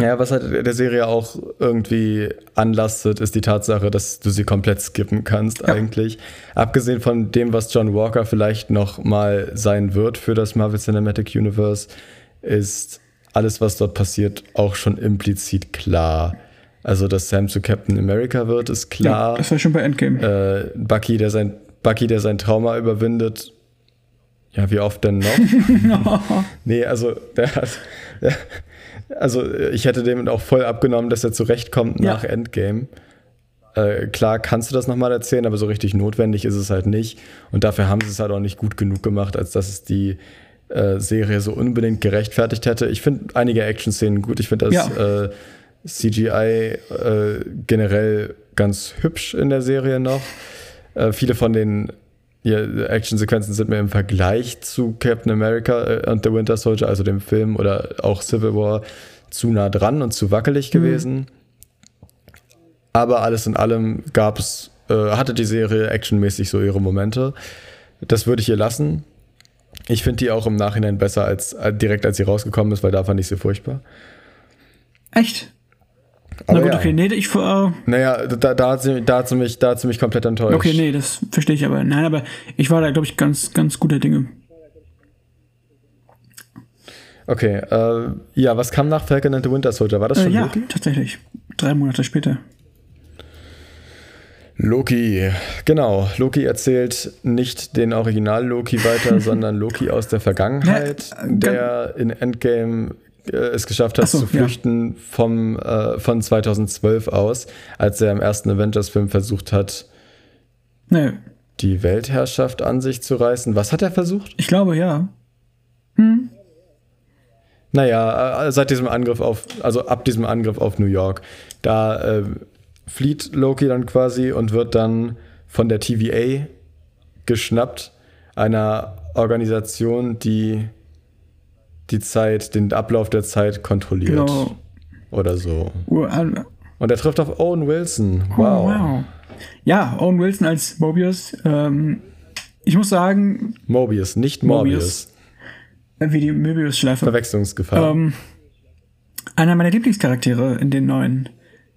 Ja, was halt der Serie auch irgendwie anlastet, ist die Tatsache, dass du sie komplett skippen kannst ja. eigentlich. Abgesehen von dem, was John Walker vielleicht noch mal sein wird für das Marvel Cinematic Universe, ist alles, was dort passiert, auch schon implizit klar. Also, dass Sam zu Captain America wird, ist klar. Ja, das war schon bei Endgame. Äh, Bucky, der sein, Bucky, der sein Trauma überwindet. Ja, wie oft denn noch? <laughs> nee, also der hat, der, also ich hätte dem auch voll abgenommen, dass er zurechtkommt ja. nach Endgame. Äh, klar kannst du das nochmal erzählen, aber so richtig notwendig ist es halt nicht. Und dafür haben sie es halt auch nicht gut genug gemacht, als dass es die äh, Serie so unbedingt gerechtfertigt hätte. Ich finde einige Action-Szenen gut. Ich finde das ja. äh, CGI äh, generell ganz hübsch in der Serie noch. Äh, viele von den ja, Actionsequenzen sind mir im Vergleich zu Captain America und äh, The Winter Soldier, also dem Film oder auch Civil War, zu nah dran und zu wackelig mhm. gewesen. Aber alles in allem gab es, äh, hatte die Serie actionmäßig so ihre Momente. Das würde ich ihr lassen. Ich finde die auch im Nachhinein besser als äh, direkt als sie rausgekommen ist, weil da fand ich sie furchtbar. Echt? Aber Na gut, ja. okay, nee, ich. Äh, naja, da, da, hat sie, da, hat sie mich, da hat sie mich komplett enttäuscht. Okay, nee, das verstehe ich aber. Nein, aber ich war da, glaube ich, ganz, ganz guter Dinge. Okay, äh, ja, was kam nach Falcon and the Winter Soldier? War das schon Äh, ja, Loki? tatsächlich. Drei Monate später. Loki, genau. Loki erzählt nicht den Original-Loki weiter, <laughs> sondern Loki aus der Vergangenheit, Ja, äh, der in Endgame äh, es geschafft hat Ach so, zu flüchten vom, äh, von 2012 aus, als er im ersten Avengers-Film versucht hat, Nee, die Weltherrschaft an sich zu reißen. Was hat er versucht? ich glaube, ja. Naja, äh, seit diesem Angriff auf, also ab diesem Angriff auf New York, da äh, flieht Loki dann quasi und wird dann von der TVA geschnappt, einer Organisation, die die Zeit, den Ablauf der Zeit kontrolliert. Genau. Oder so. Und er trifft auf Owen Wilson. Oh, Wow. wow. Ja, Owen Wilson als Mobius. Ähm, ich muss sagen, Mobius, nicht Morbius. Mobius. wie die Möbius-Schleife. Verwechslungsgefahr. Ähm, einer meiner Lieblingscharaktere in den neuen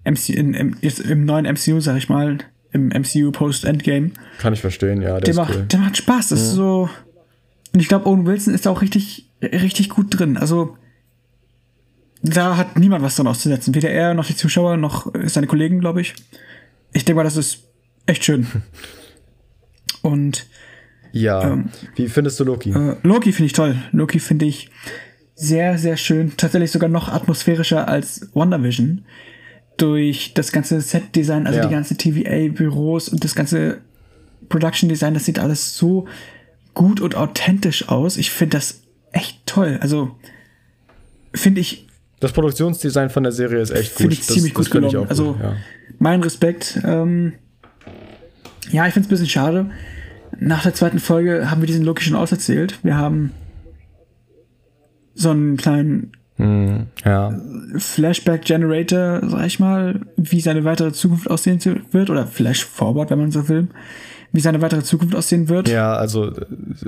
MC, in, im, im neuen MCU, sag ich mal, im MCU Post-Endgame. Kann ich verstehen, ja, der, Der macht, cool. der macht Spaß. Das ist so. Und ich glaube, Owen Wilson ist da auch richtig, richtig gut drin. Also, da hat niemand was dran auszusetzen. Weder er noch die Zuschauer noch seine Kollegen, glaube ich. Ich denke mal, das ist echt schön. <laughs> Und Ja. Wie findest du Loki? äh, Loki finde ich toll. Loki finde ich sehr, sehr schön. Tatsächlich sogar noch atmosphärischer als WandaVision. Durch das ganze Set-Design, also Ja. die ganze TVA-Büros und das ganze Production-Design, das sieht alles so gut und authentisch aus. Ich finde das echt toll. Also finde ich, Das Produktionsdesign von der Serie ist echt gut. finde ich Das- ziemlich das gut ich gelungen. Also ja. mein Respekt. Ähm, ja, ich finde es ein bisschen schade. Nach der zweiten Folge haben wir diesen Loki schon auserzählt. Wir haben so einen kleinen Hm, ja. Flashback-Generator, sag ich mal, wie seine weitere Zukunft aussehen wird, oder Flash-Forward, wenn man so will, wie seine weitere Zukunft aussehen wird. Ja, also äh,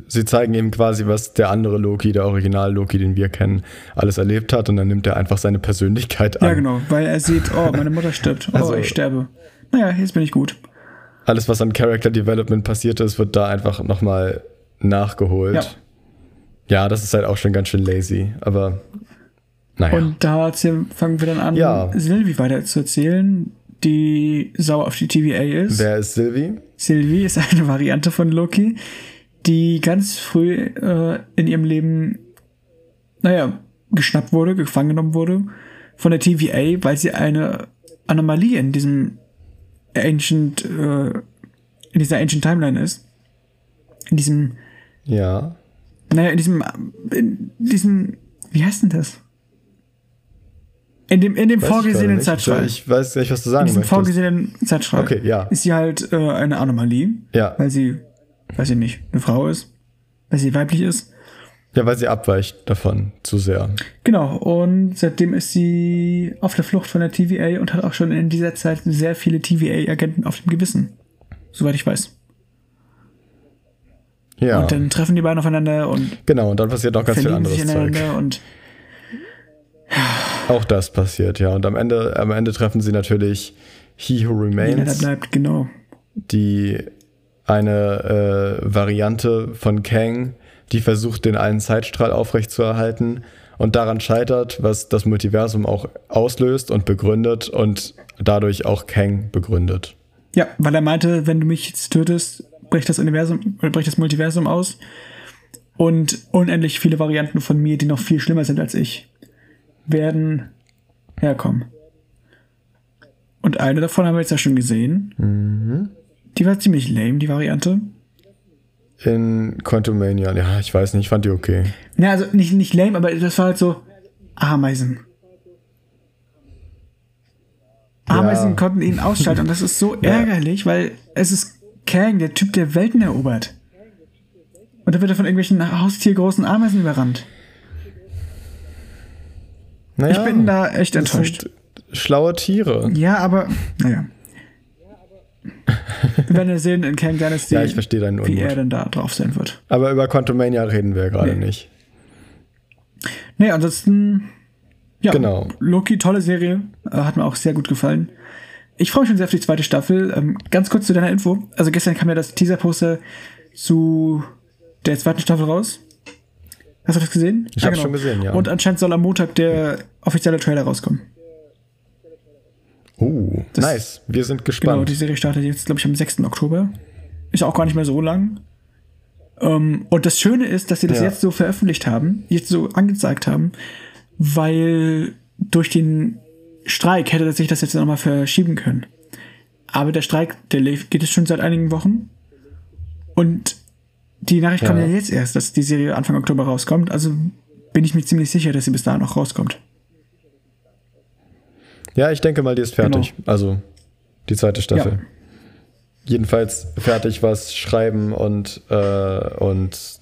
sie zeigen ihm quasi, was der andere Loki, der Original-Loki, den wir kennen, alles erlebt hat und dann nimmt er einfach seine Persönlichkeit an. Ja, genau, weil er sieht, oh, meine Mutter stirbt, <laughs> oh, Also- ich sterbe. Naja, jetzt bin ich gut. Alles, was an Character Development passiert ist, wird da einfach nochmal nachgeholt. Ja. Ja. das ist halt auch schon ganz schön lazy, aber naja. Und da fangen wir dann an, Ja. Sylvie weiter zu erzählen, die sauer auf die TVA ist. Wer ist Sylvie? Sylvie ist eine Variante von Loki, die ganz früh äh, in ihrem Leben, naja, geschnappt wurde, gefangen genommen wurde von der TVA, weil sie eine Anomalie in diesem Ancient, äh, in dieser Ancient Timeline ist. In diesem, Ja. naja, in diesem, in diesem, wie heißt denn das? In dem, in dem Weiß vorgesehenen. Zeitstrahl. Ich weiß nicht, was du In sagen diesem möchtest. vorgesehenen Zeitstrahl. Okay, ja. Ist sie halt äh, eine Anomalie. Ja. Weil sie, weiß ich nicht, eine Frau ist. Weil sie weiblich ist. Ja, weil sie abweicht davon zu sehr. Genau. Und seitdem ist sie auf der Flucht von der TVA und hat auch schon in dieser Zeit sehr viele TVA-Agenten auf dem Gewissen. Soweit ich weiß. Ja. Und dann treffen die beiden aufeinander und genau, und dann passiert noch ganz viel anderes Zeug. und Auch das passiert, ja. Und am Ende, am Ende treffen sie natürlich He Who Remains, bleibt, genau. die eine äh, Variante von Kang, die versucht, den einen Zeitstrahl aufrechtzuerhalten und daran scheitert, was das Multiversum auch auslöst und begründet und dadurch auch Kang begründet. Ja, weil er meinte, wenn du mich jetzt tötest, bricht das Universum, oder bricht das Multiversum aus. Und unendlich viele Varianten von mir, die noch viel schlimmer sind als ich, werden herkommen. Und eine davon haben wir jetzt ja schon gesehen. Die war ziemlich lame, die Variante. In Quantumania, ja, ich weiß nicht, ich fand die okay. Ja, also nicht, nicht lame, aber das war halt so Ameisen. Ameisen Ja. konnten ihn ausschalten und das ist so <laughs> ärgerlich, weil es ist Kang, der Typ, der Welten erobert. Und da wird er von irgendwelchen haustiergroßen Ameisen überrannt. Naja, Ich bin da echt enttäuscht. schlaue Tiere. Ja, aber, naja. Wir werden ja sehen in Kang Dynasty, Ja, ich verstehe deinen wie er denn da drauf sein wird. Aber über Quantumania reden wir gerade Nee. nicht. Nee, ansonsten, ja, Genau. Loki, tolle Serie, äh, hat mir auch sehr gut gefallen. Ich freue mich schon sehr auf die zweite Staffel. Ähm, ganz kurz zu deiner Info. Also gestern kam ja das Teaser-Poster zu der zweiten Staffel raus. Hast du das gesehen? Ich ja, habe genau. schon gesehen, ja. Und anscheinend soll am Montag der offizielle Trailer rauskommen. Oh, das, nice. Wir sind gespannt. Genau, die Serie startet jetzt, glaube ich, am 6. Oktober. Ist auch gar nicht mehr so lang. Um, ähm, und das Schöne ist, dass sie das ja. jetzt so veröffentlicht haben, jetzt so angezeigt haben, weil durch den Streik hätte sich das jetzt nochmal verschieben können. Aber der Streik, der geht es schon seit einigen Wochen. Und die Nachricht ja. kam ja jetzt erst, dass die Serie Anfang Oktober rauskommt. Also bin ich mir ziemlich sicher, dass sie bis dahin noch rauskommt. Ja, ich denke mal, die ist fertig. Genau. Also die zweite Staffel. Ja. Jedenfalls fertig, was Schreiben und, äh, und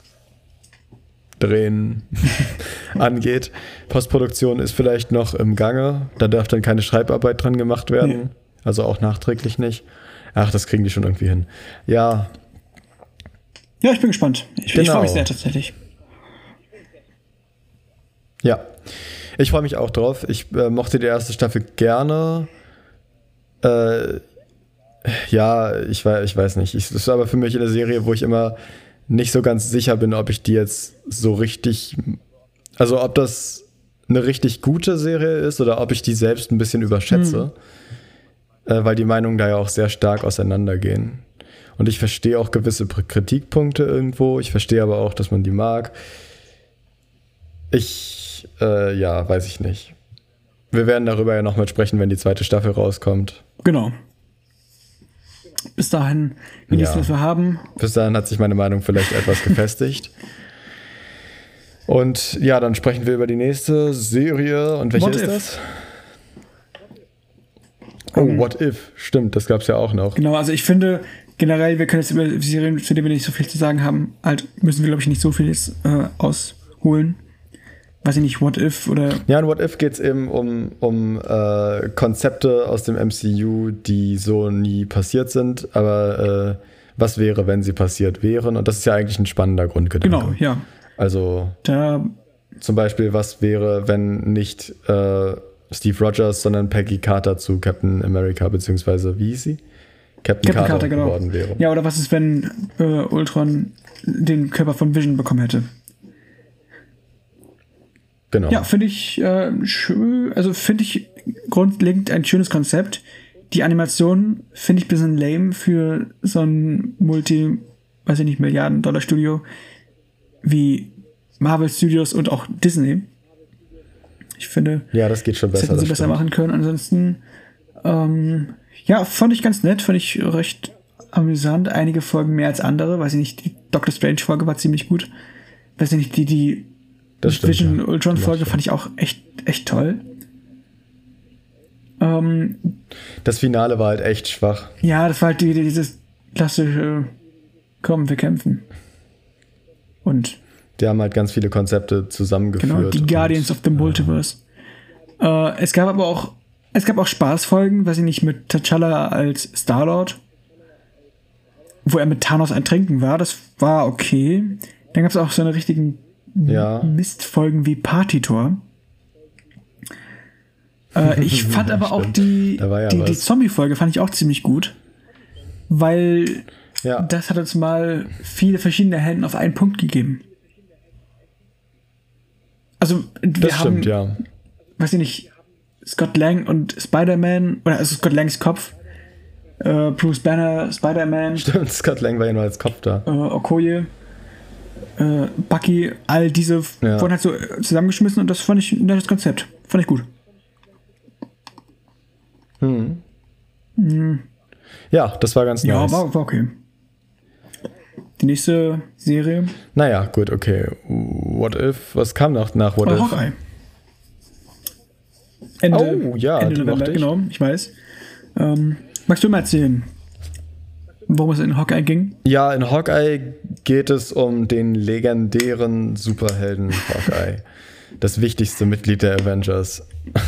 Drehen <laughs> angeht. Postproduktion ist vielleicht noch im Gange. Da darf dann keine Schreibarbeit dran gemacht werden. Nee. Also auch nachträglich nicht. Ach, das kriegen die schon irgendwie hin. Ja. Ja, ich bin gespannt. Ich, genau. ich freue mich sehr tatsächlich. Ja. Ich freue mich auch drauf. Ich äh, mochte die erste Staffel gerne. Äh, ja, ich weiß, ich weiß nicht. Es ist aber für mich eine Serie, wo ich immer nicht so ganz sicher bin, ob ich die jetzt so richtig. Also, ob das eine richtig gute Serie ist oder ob ich die selbst ein bisschen überschätze. Hm. Äh, weil die Meinungen da ja auch sehr stark auseinandergehen. Und ich verstehe auch gewisse Kritikpunkte irgendwo. Ich verstehe aber auch, dass man die mag. Ich äh, ja, weiß ich nicht. Wir werden darüber ja nochmal sprechen, wenn die zweite Staffel rauskommt. Genau. Bis dahin genießen, ja. was wir haben. Bis dahin hat sich meine Meinung vielleicht <laughs> etwas gefestigt. Und ja, dann sprechen wir über die nächste Serie. Und welche What ist if? das? Oh, What If. Stimmt, das gab es ja auch noch. Genau, also ich finde generell, wir können jetzt über Serien, zu denen wir nicht so viel zu sagen haben, halt müssen wir, glaube ich, nicht so viel jetzt, äh, ausholen weiß ich nicht, What If oder. Ja, in What If geht es eben um, um äh, Konzepte aus dem MCU, die so nie passiert sind, aber äh, was wäre, wenn sie passiert wären? Und das ist ja eigentlich ein spannender Grundgedanke. Genau, ja. Also da, zum Beispiel, was wäre, wenn nicht äh, Steve Rogers, sondern Peggy Carter zu Captain America, beziehungsweise wie hieß sie? Captain, Captain Carter, Carter genau. geworden wäre. Ja, oder was ist, wenn äh, Ultron den Körper von Vision bekommen hätte? Genau. Ja, finde ich äh, schön, also finde ich grundlegend ein schönes Konzept. Die Animation finde ich ein bisschen lame für so ein Multi, weiß ich nicht, Milliarden-Dollar-Studio wie Marvel Studios und auch Disney. Ich finde, ja, das geht schon besser. Das hätten sie besser machen können. Ansonsten, ähm, ja, fand ich ganz nett, fand ich recht amüsant. Einige Folgen mehr als andere. Weiß ich nicht, die Doctor Strange-Folge war ziemlich gut. Weiß ich nicht, die, die das stimmt, Vision ja. Ultron Folge fand ich auch echt, echt toll. Ähm, das Finale war halt echt schwach. Ja, das war halt wieder dieses klassische, komm, wir kämpfen. Und. Die haben halt ganz viele Konzepte zusammengeführt. Genau, die Guardians of the Multiverse. Äh, es gab aber auch, es gab auch Spaßfolgen, weiß ich nicht, mit T'Challa als Star-Lord. Wo er mit Thanos ein Trinken war, das war okay. Dann gab es auch so eine richtigen ja. Mistfolgen wie Partitor. Äh, <laughs> ich fand ja, aber stimmt. auch die, ja die, die Zombie-Folge fand ich auch ziemlich gut, weil ja. das hat uns mal viele verschiedene Helden auf einen Punkt gegeben. Also wir das haben, stimmt, ja. weiß ich nicht, Scott Lang und Spider-Man, oder also Scott Langs Kopf, äh, Bruce Banner, Spider-Man. Stimmt, Scott Lang war ja nur als Kopf da. Äh, Okoye äh, Bucky, all diese ja. wurden halt so zusammengeschmissen und das fand ich ein nettes Konzept. Fand ich gut. Hm. Hm. Ja, das war ganz ja, nice. Ja, war, war okay. Die nächste Serie. Naja, gut, okay. What If? Was kam noch nach What oh, If? Hawkeye. Ende, oh, ja, Ende November, ich. genau, ich weiß. Ähm, magst du mal erzählen, worum es in Hawkeye ging? Ja, in Hawkeye geht es um den legendären Superhelden Hawkeye. das wichtigste Mitglied der Avengers. <laughs>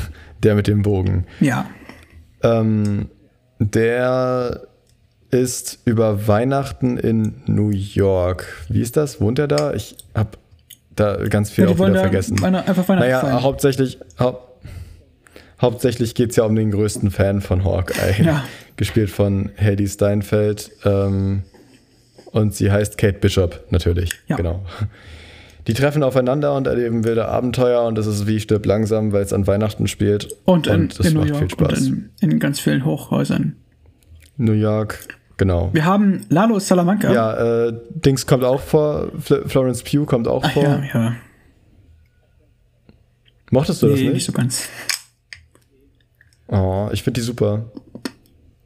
der mit dem Bogen. Ja. Ähm, der ist über Weihnachten in New York. Wie ist das? Wohnt er da? Ich habe da ganz viel ja, auch wieder vergessen. Weihnacht, einfach Weihnachten naja, feiern. hauptsächlich, hau hauptsächlich geht es ja um den größten Fan von Hawkeye. Ja. <laughs> Gespielt von Hedy Steinfeld. Ähm, und sie heißt Kate Bishop, natürlich. Ja. Genau. Die treffen aufeinander und erleben wilde Abenteuer und es ist wie stirb langsam, weil es an Weihnachten spielt. Und in, und in New York und in, in, ganz vielen Hochhäusern. New York, genau. Wir haben Lalo Salamanca. Ja, äh, Dings kommt auch vor, Fl Florence Pugh kommt auch Ach, vor. Ja, ja. Mochtest du nee, das nicht? nicht so ganz. Oh, ich finde die super.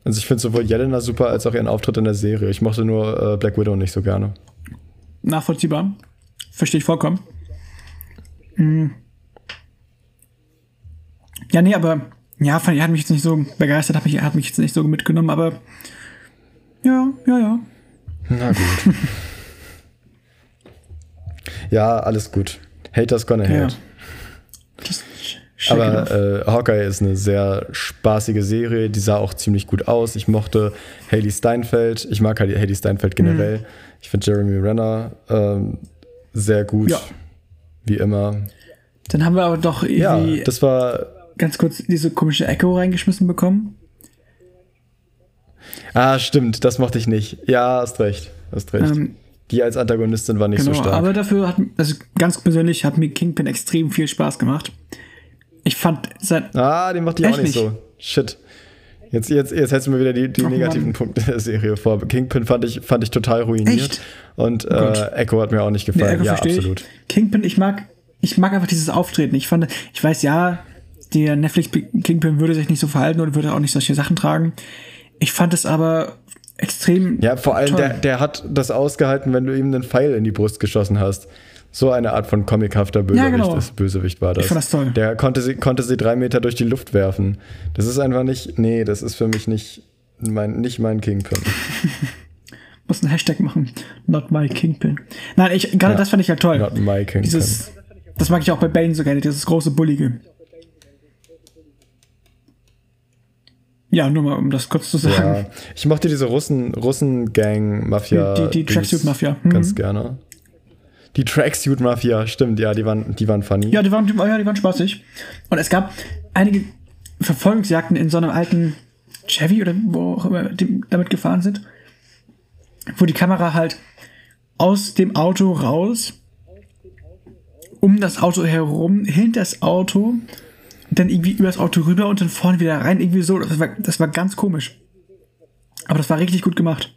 Also ich finde sowohl Jelena super als auch ihren Auftritt in der Serie. Ich mochte nur äh, Black Widow nicht so gerne. Nachvollziehbar. Verstehe ich vollkommen. Mhm. Ja, nee, aber ja, fand, hat mich jetzt nicht so begeistert, hat mich, hat mich jetzt nicht so mitgenommen, aber ja, ja, ja. Na gut. <laughs> ja, alles gut. Haters gonna hate. Ja. Aber äh, Hawkeye ist eine sehr spaßige Serie, die sah auch ziemlich gut aus. Ich mochte Haley Steinfeld. Ich mag Haley Steinfeld generell. Mhm. Ich finde Jeremy Renner ähm, sehr gut. Ja. Wie immer. Dann haben wir aber doch irgendwie. Ja, das war. Ganz kurz diese komische Echo reingeschmissen bekommen. Ah, stimmt, das mochte ich nicht. Ja, hast recht. Hast recht. Ähm, die als Antagonistin war nicht genau, so stark. Aber dafür hat, also ganz persönlich hat mir Kingpin extrem viel Spaß gemacht. Ich fand sein. Ah, den macht die auch nicht, nicht, so. Shit. Jetzt, jetzt, jetzt hältst du mir wieder die, die negativen Mann. Punkte der Serie vor. Kingpin fand ich, fand ich total ruiniert. Echt? Und äh, Echo hat mir auch nicht gefallen. Nee, ja, absolut. Ich. Kingpin, ich mag, ich mag einfach dieses Auftreten. Ich fand, ich weiß ja, der Netflix Kingpin würde sich nicht so verhalten und würde auch nicht solche Sachen tragen. Ich fand es aber extrem. Ja, vor allem, der, der hat das ausgehalten, wenn du ihm einen Pfeil in die Brust geschossen hast. So eine Art von comichafter Bösewicht, ja, genau. ist, Bösewicht war das. Ich fand das toll. Der konnte sie, konnte sie drei Meter durch die Luft werfen. Das ist einfach nicht, nee, das ist für mich nicht mein, nicht mein Kingpin. <laughs> Muss einen Hashtag machen. Not my Kingpin. Nein, ich, gerade ja, das fand ich halt toll. Not my Kingpin. Dieses, das mag ich auch bei Bane so gerne, dieses große Bullige. Ja, nur mal, um das kurz zu sagen. Ja, ich mochte diese Russen, Russen-Gang-Mafia. Die, die, die Tracksuit-Mafia. Mhm. Ganz gerne. Die Tracksuit Mafia, stimmt, ja, die waren, die waren funny. Ja, die waren, ja, die waren spaßig. Und es gab einige Verfolgungsjagden in so einem alten Chevy oder wo auch immer die damit gefahren sind, wo die Kamera halt aus dem Auto raus, um das Auto herum, hinter das Auto, dann irgendwie über das Auto rüber und dann vorne wieder rein, irgendwie so. Das war, das war ganz komisch. Aber das war richtig gut gemacht.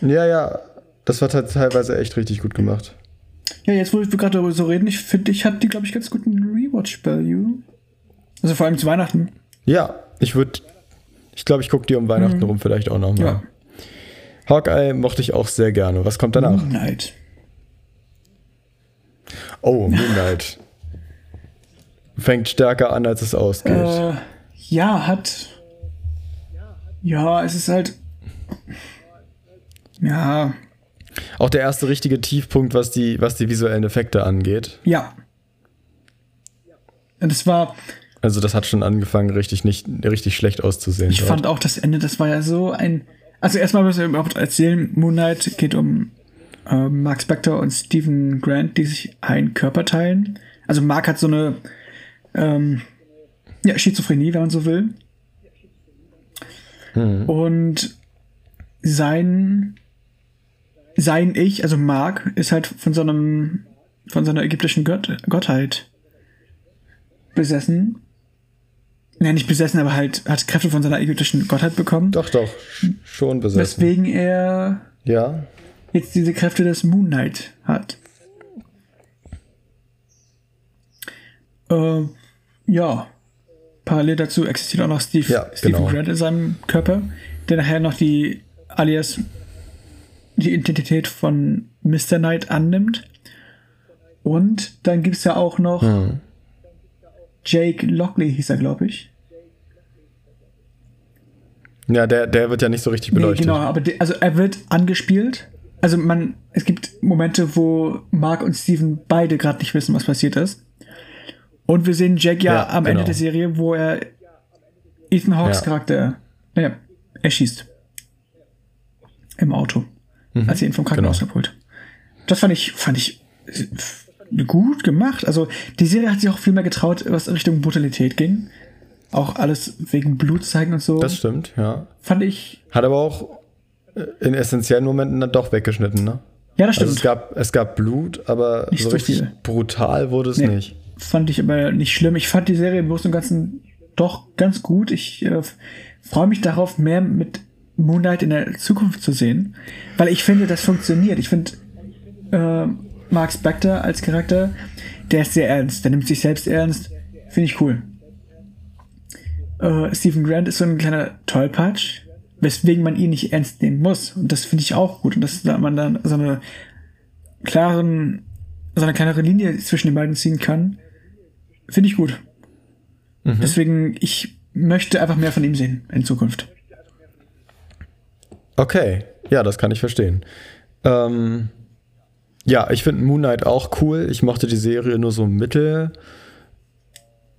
Ja, ja, das war teilweise echt richtig gut gemacht. Ja, jetzt wo wir gerade darüber so reden, ich finde, ich hatte die, glaube ich, ganz guten Rewatch-Value. Also vor allem zu Weihnachten. Ja, ich würde, ich glaube, ich gucke dir um Weihnachten mhm. rum vielleicht auch nochmal. Ja. Hawkeye mochte ich auch sehr gerne. Was kommt danach? Moonlight. Oh, Moonlight. Fängt stärker an, als es ausgeht. Äh, ja, hat. Ja, es ist halt. Ja, auch der erste richtige Tiefpunkt, was die, was die visuellen Effekte angeht. Ja. Das war. Also, das hat schon angefangen, richtig nicht, richtig schlecht auszusehen. Ich dort. fand auch das Ende, das war ja so ein. Also, erstmal müssen wir überhaupt erzählen: Moonlight geht um äh, Mark Spector und Stephen Grant, die sich einen Körper teilen. Also, Mark hat so eine ähm, ja, Schizophrenie, wenn man so will. Mhm. Und sein sein Ich, also Mark, ist halt von so einem, von so einer ägyptischen Gott, Gottheit besessen. Ja, nicht besessen, aber halt hat Kräfte von seiner ägyptischen Gottheit bekommen. Doch, doch, schon besessen. Weswegen er ja. jetzt diese Kräfte des Moon Knight hat. Äh, ja. Parallel dazu existiert auch noch Steve, ja, Stephen genau. Grant in seinem Körper, der nachher noch die alias die Identität von Mr. Knight annimmt. Und dann gibt es ja auch noch mhm. Jake Lockley, hieß er, glaube ich. Ja, der, der wird ja nicht so richtig beleuchtet. Nee, genau, aber de, also er wird angespielt. Also man, es gibt Momente, wo Mark und Steven beide gerade nicht wissen, was passiert ist. Und wir sehen Jack ja, ja am genau. Ende der Serie, wo er Ethan Hawks ja. Charakter, naja, erschießt. Im Auto mhm. als sie ihn vom Krankenhaus genau. abholt. Das fand ich, fand ich gut gemacht. Also die Serie hat sich auch viel mehr getraut, was Richtung Brutalität ging. Auch alles wegen Blut zeigen und so. Das stimmt, ja. Fand ich. Hat aber auch in essentiellen Momenten dann doch weggeschnitten, ne? Ja, das stimmt. Also es, gab, es gab Blut, aber Nicht so so richtig viel. brutal wurde es Nee. nicht. Fand ich aber nicht schlimm. Ich fand die Serie im Großen und Ganzen doch ganz gut. Ich äh, freue mich darauf, mehr mit Moonlight in der Zukunft zu sehen, weil ich finde, das funktioniert. Ich finde, äh, Mark Spector als Charakter, der ist sehr ernst. Der nimmt sich selbst ernst. Finde ich cool. Äh, Stephen Grant ist so ein kleiner Tollpatsch, weswegen man ihn nicht ernst nehmen muss. Und das finde ich auch gut. Und dass da man dann so eine klaren, so eine kleinere Linie zwischen den beiden ziehen kann, finde ich gut. Deswegen, ich möchte einfach mehr von ihm sehen in Zukunft. Okay, ja, das kann ich verstehen. Ähm, ja, ich finde Moon Knight auch cool. Ich mochte die Serie nur so mittel.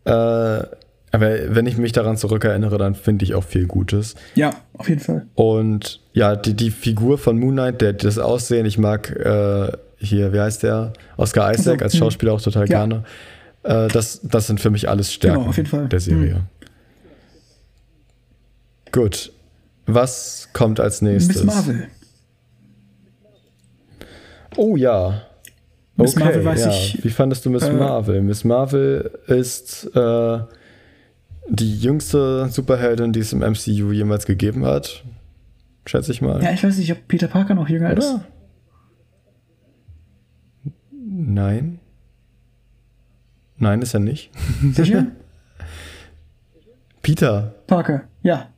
Äh, aber wenn ich mich daran zurückerinnere, dann finde ich auch viel Gutes. Ja, auf jeden Fall. Und ja, die, die Figur von Moon Knight, der, das Aussehen, ich mag äh, hier, wie heißt der? Oscar Isaac Also, als mh. Schauspieler auch total Ja. gerne. Äh, das, das sind für mich alles Stärken Genau, auf jeden Fall. der Serie. Mhm. Gut. Was kommt als nächstes? Miss Marvel. Oh ja. Miss okay, Marvel weiß ja. ich, Wie fandest du Miss äh, Marvel? Miss Marvel ist äh, die jüngste Superheldin, die es im MCU jemals gegeben hat. Schätze ich mal. Ja, ich weiß nicht, ob Peter Parker noch jünger ist. Oder? Nein. Nein, ist er nicht. Sicher? <laughs> Peter, Parker, ja.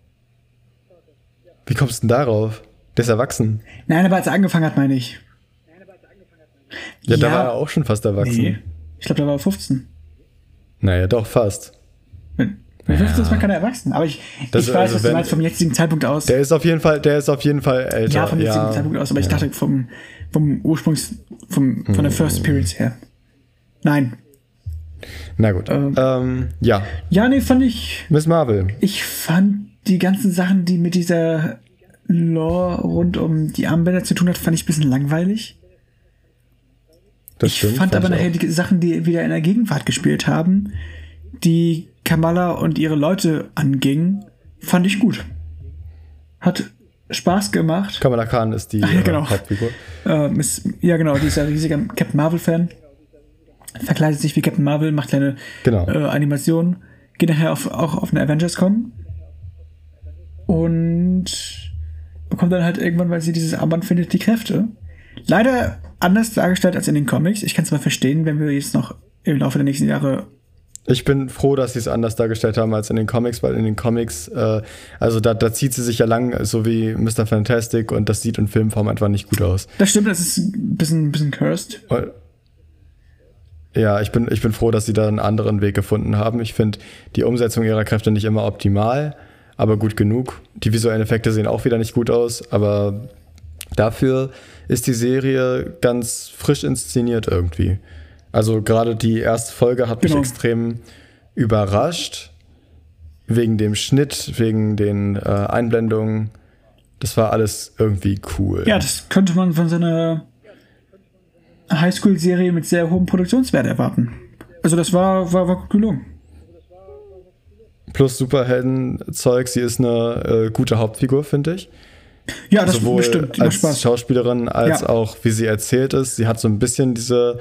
Wie kommst du denn darauf? Der ist erwachsen. Nein, aber als er angefangen hat, meine ich. Ja, da war er auch schon fast erwachsen. Nee. Ich glaube, da war er 15. Naja, doch, fast. Wenn 15 ist man keiner erwachsen. Aber ich, Das- ich weiß, also was du meinst vom jetzigen Zeitpunkt aus. Der ist auf jeden Fall, der ist auf jeden Fall älter. ja, vom jetzigen Zeitpunkt aus. Aber ich dachte vom, vom Ursprungs, vom, von der First Appearance her. Nein. Na gut. Ähm. Ähm, ja, Ja, nee, fand ich. Miss Marvel. Ich fand die ganzen Sachen, die mit dieser Lore rund um die Armbänder zu tun hat, fand ich ein bisschen langweilig. Das ich stimmt, fand aber ich nachher die Sachen, die wieder in der Gegenwart gespielt haben, die Kamala und ihre Leute angingen, fand ich gut. Hat Spaß gemacht. Kamala Khan ist die <laughs> ja, äh, genau. Hauptfigur. Äh, Miss, ja, genau, dieser riesige Captain Marvel-Fan. Verkleidet sich wie Captain Marvel, macht kleine Genau. äh, Animationen. Geht nachher auf, auch auf eine Avengers-Con. Und bekommt dann halt irgendwann, weil sie dieses Armband findet, die Kräfte. Leider anders dargestellt als in den Comics. Ich kann es mal verstehen, wenn wir jetzt noch im Laufe der nächsten Jahre. Ich bin froh, dass sie es anders dargestellt haben als in den Comics, weil in den Comics, äh, also da, da zieht sie sich ja lang, so wie Mr. Fantastic, und das sieht in Filmform einfach nicht gut aus. Das stimmt, das ist ein bisschen, ein bisschen cursed. Ja, ich bin, ich bin froh, dass sie da einen anderen Weg gefunden haben. Ich finde die Umsetzung ihrer Kräfte nicht immer optimal, aber gut genug. Die visuellen Effekte sehen auch wieder nicht gut aus, aber dafür ist die Serie ganz frisch inszeniert irgendwie. Also gerade die erste Folge hat mich Genau. extrem überrascht. Wegen dem Schnitt, wegen den äh, Einblendungen. Das war alles irgendwie cool. Ja, das könnte man von so einer Highschool-Serie mit sehr hohem Produktionswert erwarten. Also das war, war, war gut gelungen. Plus Superhelden-Zeug, sie ist eine äh, gute Hauptfigur, finde ich. Ja, das Sowohl bestimmt. Als Spaß. Schauspielerin als Ja. auch wie sie erzählt ist. Sie hat so ein bisschen diese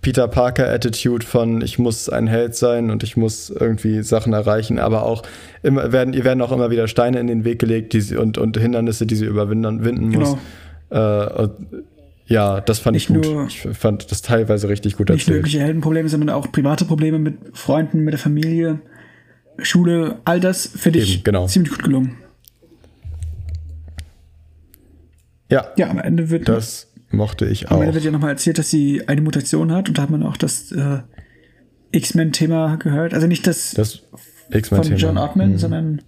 Peter Parker-Attitude von ich muss ein Held sein und ich muss irgendwie Sachen erreichen, aber auch immer werden, ihr werden auch immer wieder Steine in den Weg gelegt die sie, und, und Hindernisse, die sie überwinden winden muss. Genau. Äh, und, ja, das fand Nicht ich gut. nur- ich fand das teilweise richtig gut Nicht nur erzählt. irgendwelche Heldenprobleme, sondern auch private Probleme mit Freunden, mit der Familie, Schule, all das finde ich genau. ziemlich gut gelungen. Ja, Ja, am Ende wird, das mochte ich am auch. Ende wird ja nochmal erzählt, dass sie eine Mutation hat und da hat man auch das äh, X-Men-Thema gehört. Also nicht das, Das von. John Ottman, Mhm. sondern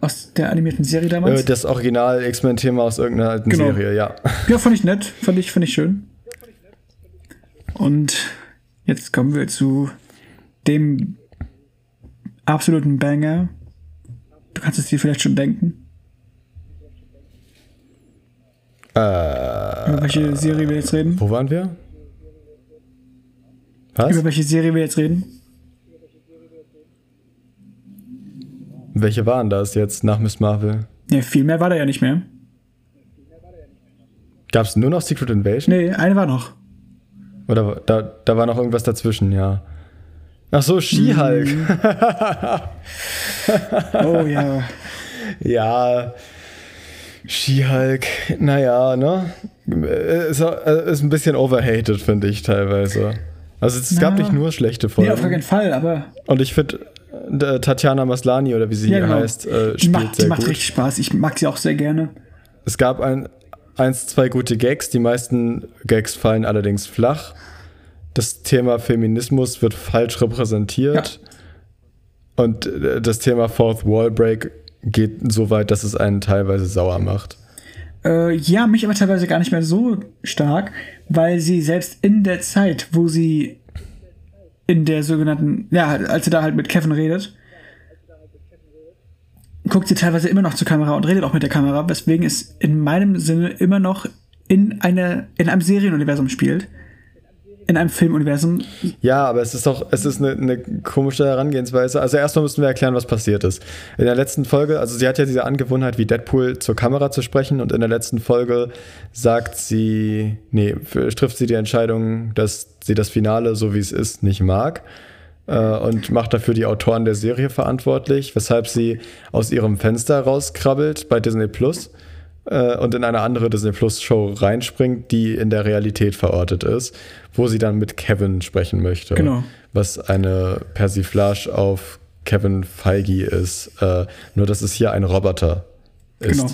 aus der animierten Serie damals. Äh, Das Original X-Men-Thema aus irgendeiner alten Genau. Serie, ja. Ja, fand ich nett, fand ich, fand ich schön. Und jetzt kommen wir zu dem absoluten Banger. Du kannst es dir vielleicht schon denken. Äh, Über welche Serie wir jetzt reden? wo waren wir? Was? Über welche Serie wir jetzt reden? Welche waren das jetzt nach Miss Marvel? Ja, viel mehr war da ja nicht mehr. Gab es nur noch Secret Invasion? Nee, eine war noch. Oder da, da war noch irgendwas dazwischen, ja. Ach so, She-Hulk. Mhm. <laughs> oh ja. Ja, She-Hulk, naja, ne? Ist, äh, ist ein bisschen overhated, finde ich teilweise. Also es gab Na. nicht nur schlechte Nee, Folgen. auf gar keinen Fall, aber Und ich finde, äh, Tatjana Maslani oder wie sie ja, genau. heißt, äh, die spielt macht, die sehr macht gut. richtig Spaß. Ich mag sie auch sehr gerne. Es gab ein, eins, zwei gute Gags. Die meisten Gags fallen allerdings flach. Das Thema Feminismus wird falsch repräsentiert. Und äh, das Thema Fourth Wall Break geht so weit, dass es einen teilweise sauer macht. Äh, ja, mich aber teilweise gar nicht mehr so stark, weil sie selbst in der Zeit, wo sie in der sogenannten, ja, als sie da halt mit Kevin redet, guckt sie teilweise immer noch zur Kamera und redet auch mit der Kamera, weswegen es in meinem Sinne immer noch in, eine, in einem Serienuniversum spielt. In einem Filmuniversum. Ja, aber es ist doch, es ist eine, eine komische Herangehensweise. Also erstmal müssen wir erklären, was passiert ist. In der letzten Folge, also sie hat ja diese Angewohnheit, wie Deadpool zur Kamera zu sprechen und in der letzten Folge sagt sie, nee, trifft sie die Entscheidung, dass sie das Finale, so wie es ist, nicht mag äh, und macht dafür die Autoren der Serie verantwortlich, weshalb sie aus ihrem Fenster rauskrabbelt bei Disney Plus äh, und in eine andere Disney Plus Show reinspringt, die in der Realität verortet ist, wo sie dann mit Kevin sprechen möchte. Genau. Was eine Persiflage auf Kevin Feige ist. Äh, nur, dass es hier ein Roboter ist, Genau.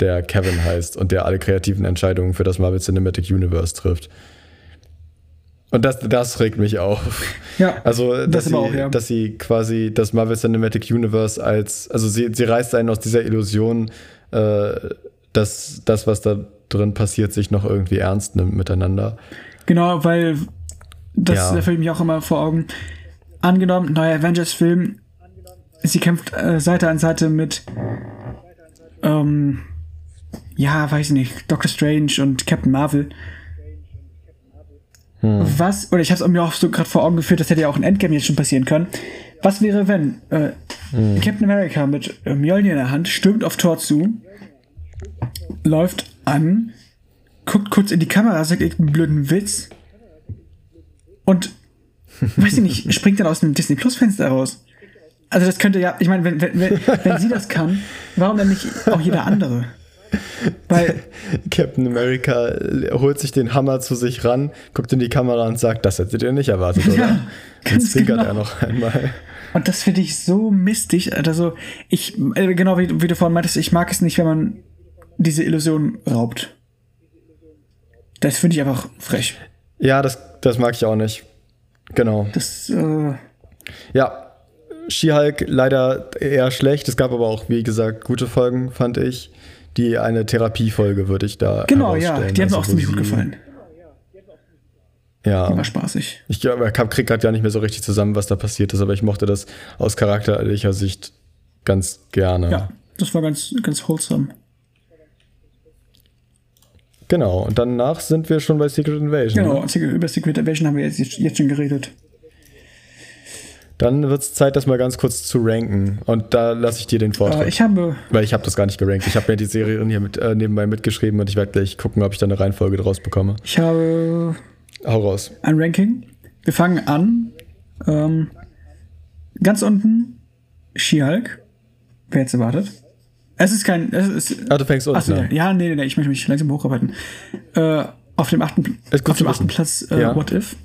der Kevin heißt und der alle kreativen Entscheidungen für das Marvel Cinematic Universe trifft. Und das, das regt mich auf. Ja, Also, dass, das sie, auch, ja. dass sie quasi das Marvel Cinematic Universe als, also sie, sie reißt einen aus dieser Illusion, äh, dass das, was da drin passiert, sich noch irgendwie ernst nimmt miteinander. Genau, weil das Ja. führt mich auch immer vor Augen. Angenommen, neuer Avengers-Film, sie kämpft äh, Seite an Seite mit, ähm, ja, weiß nicht, Doctor Strange und Captain Marvel. Was, oder ich habe es mir auch so gerade vor Augen geführt, das hätte ja auch in Endgame jetzt schon passieren können. Was wäre, wenn äh, Captain America mit äh, Mjolnir in der Hand stürmt auf Thor zu, läuft an, guckt kurz in die Kamera, sagt irgendeinen blöden Witz und, weiß ich nicht, <laughs> springt dann aus einem Disney Plus Fenster raus. Also das könnte ja, ich meine, wenn, wenn, wenn, wenn sie das kann, warum dann nicht auch jeder andere? Weil, Captain America holt sich den Hammer zu sich ran, guckt in die Kamera und sagt, das hättet ihr nicht erwartet, oder? Ja, und ganz zwinkert genau. er noch einmal. und das finde ich so mistig. Also, ich, äh, genau wie, wie du vorhin meintest, ich mag es nicht, wenn man diese Illusion raubt. Das finde ich einfach frech. Ja, das, das mag ich auch nicht. Genau. Das, äh, Ja, She-Hulk leider eher schlecht. Es gab aber auch, wie gesagt, gute Folgen, fand ich. Die eine Therapiefolge würde ich da genau, ja, die hat mir Also, auch ziemlich gut gefallen. Ja, Die war spaßig. ich glaube, ich kriege gerade gar nicht mehr so richtig zusammen, was da passiert ist, aber ich mochte das aus charakterlicher Sicht ganz gerne. Ja, das war ganz, ganz wholesome. Genau, und danach sind wir schon bei Secret Invasion. Genau, Ne? über Secret Invasion haben wir jetzt, jetzt schon geredet. Dann wird es Zeit, das mal ganz kurz zu ranken. Und da lasse ich dir den Vortritt. Äh, ich habe, weil ich habe das gar nicht gerankt. Ich habe mir die Serien hier mit, äh, nebenbei mitgeschrieben und ich werde gleich gucken, ob ich da eine Reihenfolge draus bekomme. ich habe Hau raus. ein Ranking. Wir fangen an. Ähm, ganz unten She-Hulk. Wer jetzt erwartet? Es ist kein. Es ist, Ah, du fängst achso, an. ja, nee, nee, nee, ich möchte mich langsam hocharbeiten. Äh, auf dem achten, auf dem achten. Platz äh, Ja. What If.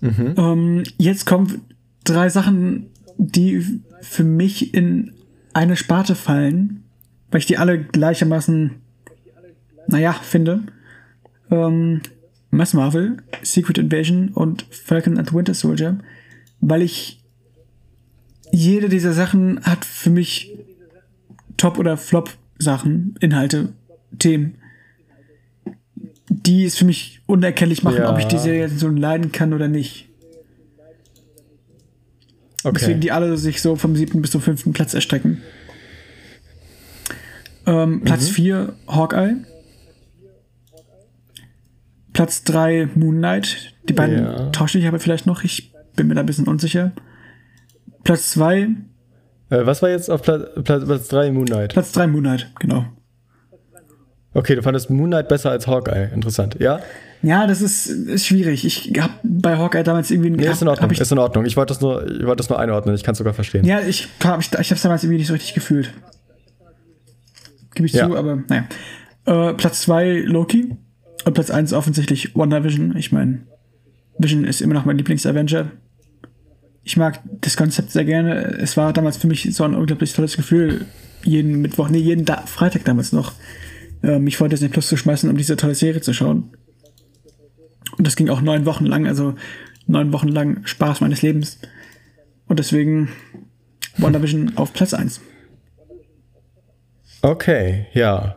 Mhm. Ähm, jetzt kommen drei Sachen, die für mich in eine Sparte fallen, weil ich die alle gleichermaßen, naja, finde. Ähm, Mass Marvel, Secret Invasion und Falcon and the Winter Soldier, weil ich jede dieser Sachen hat für mich Top- oder Flop-Sachen, Inhalte, Themen, die es für mich unerkennlich machen, Ja. ob ich die Serie so leiden kann oder nicht. Deswegen Okay. die alle sich so vom siebten bis zum fünften Platz erstrecken. Ähm, Platz 4 Hawkeye. Platz 3 Moon Knight. Die beiden Ja. tausche ich aber vielleicht noch. Ich bin mir da ein bisschen unsicher. Platz 2, Äh, was war jetzt auf Platz, Platz, Platz 3 Moon Knight? Platz 3 Moon Knight, genau. Okay, du fandest Moon Knight besser als Hawkeye. Interessant, ja? Ja, das ist, ist schwierig. Ich habe bei Hawkeye damals irgendwie. Nee, ist in Ordnung. Ich, ist in Ordnung. Ich wollte das, nur, ich wollte das nur einordnen. Ich kann es sogar verstehen. Ja, ich, hab, ich, ich habe es damals irgendwie nicht so richtig gefühlt. Gebe ich ja. zu, aber naja. Äh, Platz 2 Loki. Und Platz 1 offensichtlich WandaVision. Ich meine, Vision ist immer noch mein Lieblings-Avenger. Ich mag das Konzept sehr gerne. Es war damals für mich so ein unglaublich tolles Gefühl, jeden Mittwoch, nee, jeden da Freitag damals noch, äh, mich vor Disney Plus zu schmeißen, um diese tolle Serie zu schauen. Und das ging auch neun Wochen lang, also neun Wochen lang Spaß meines Lebens. Und deswegen WandaVision auf Platz 1. Okay, ja.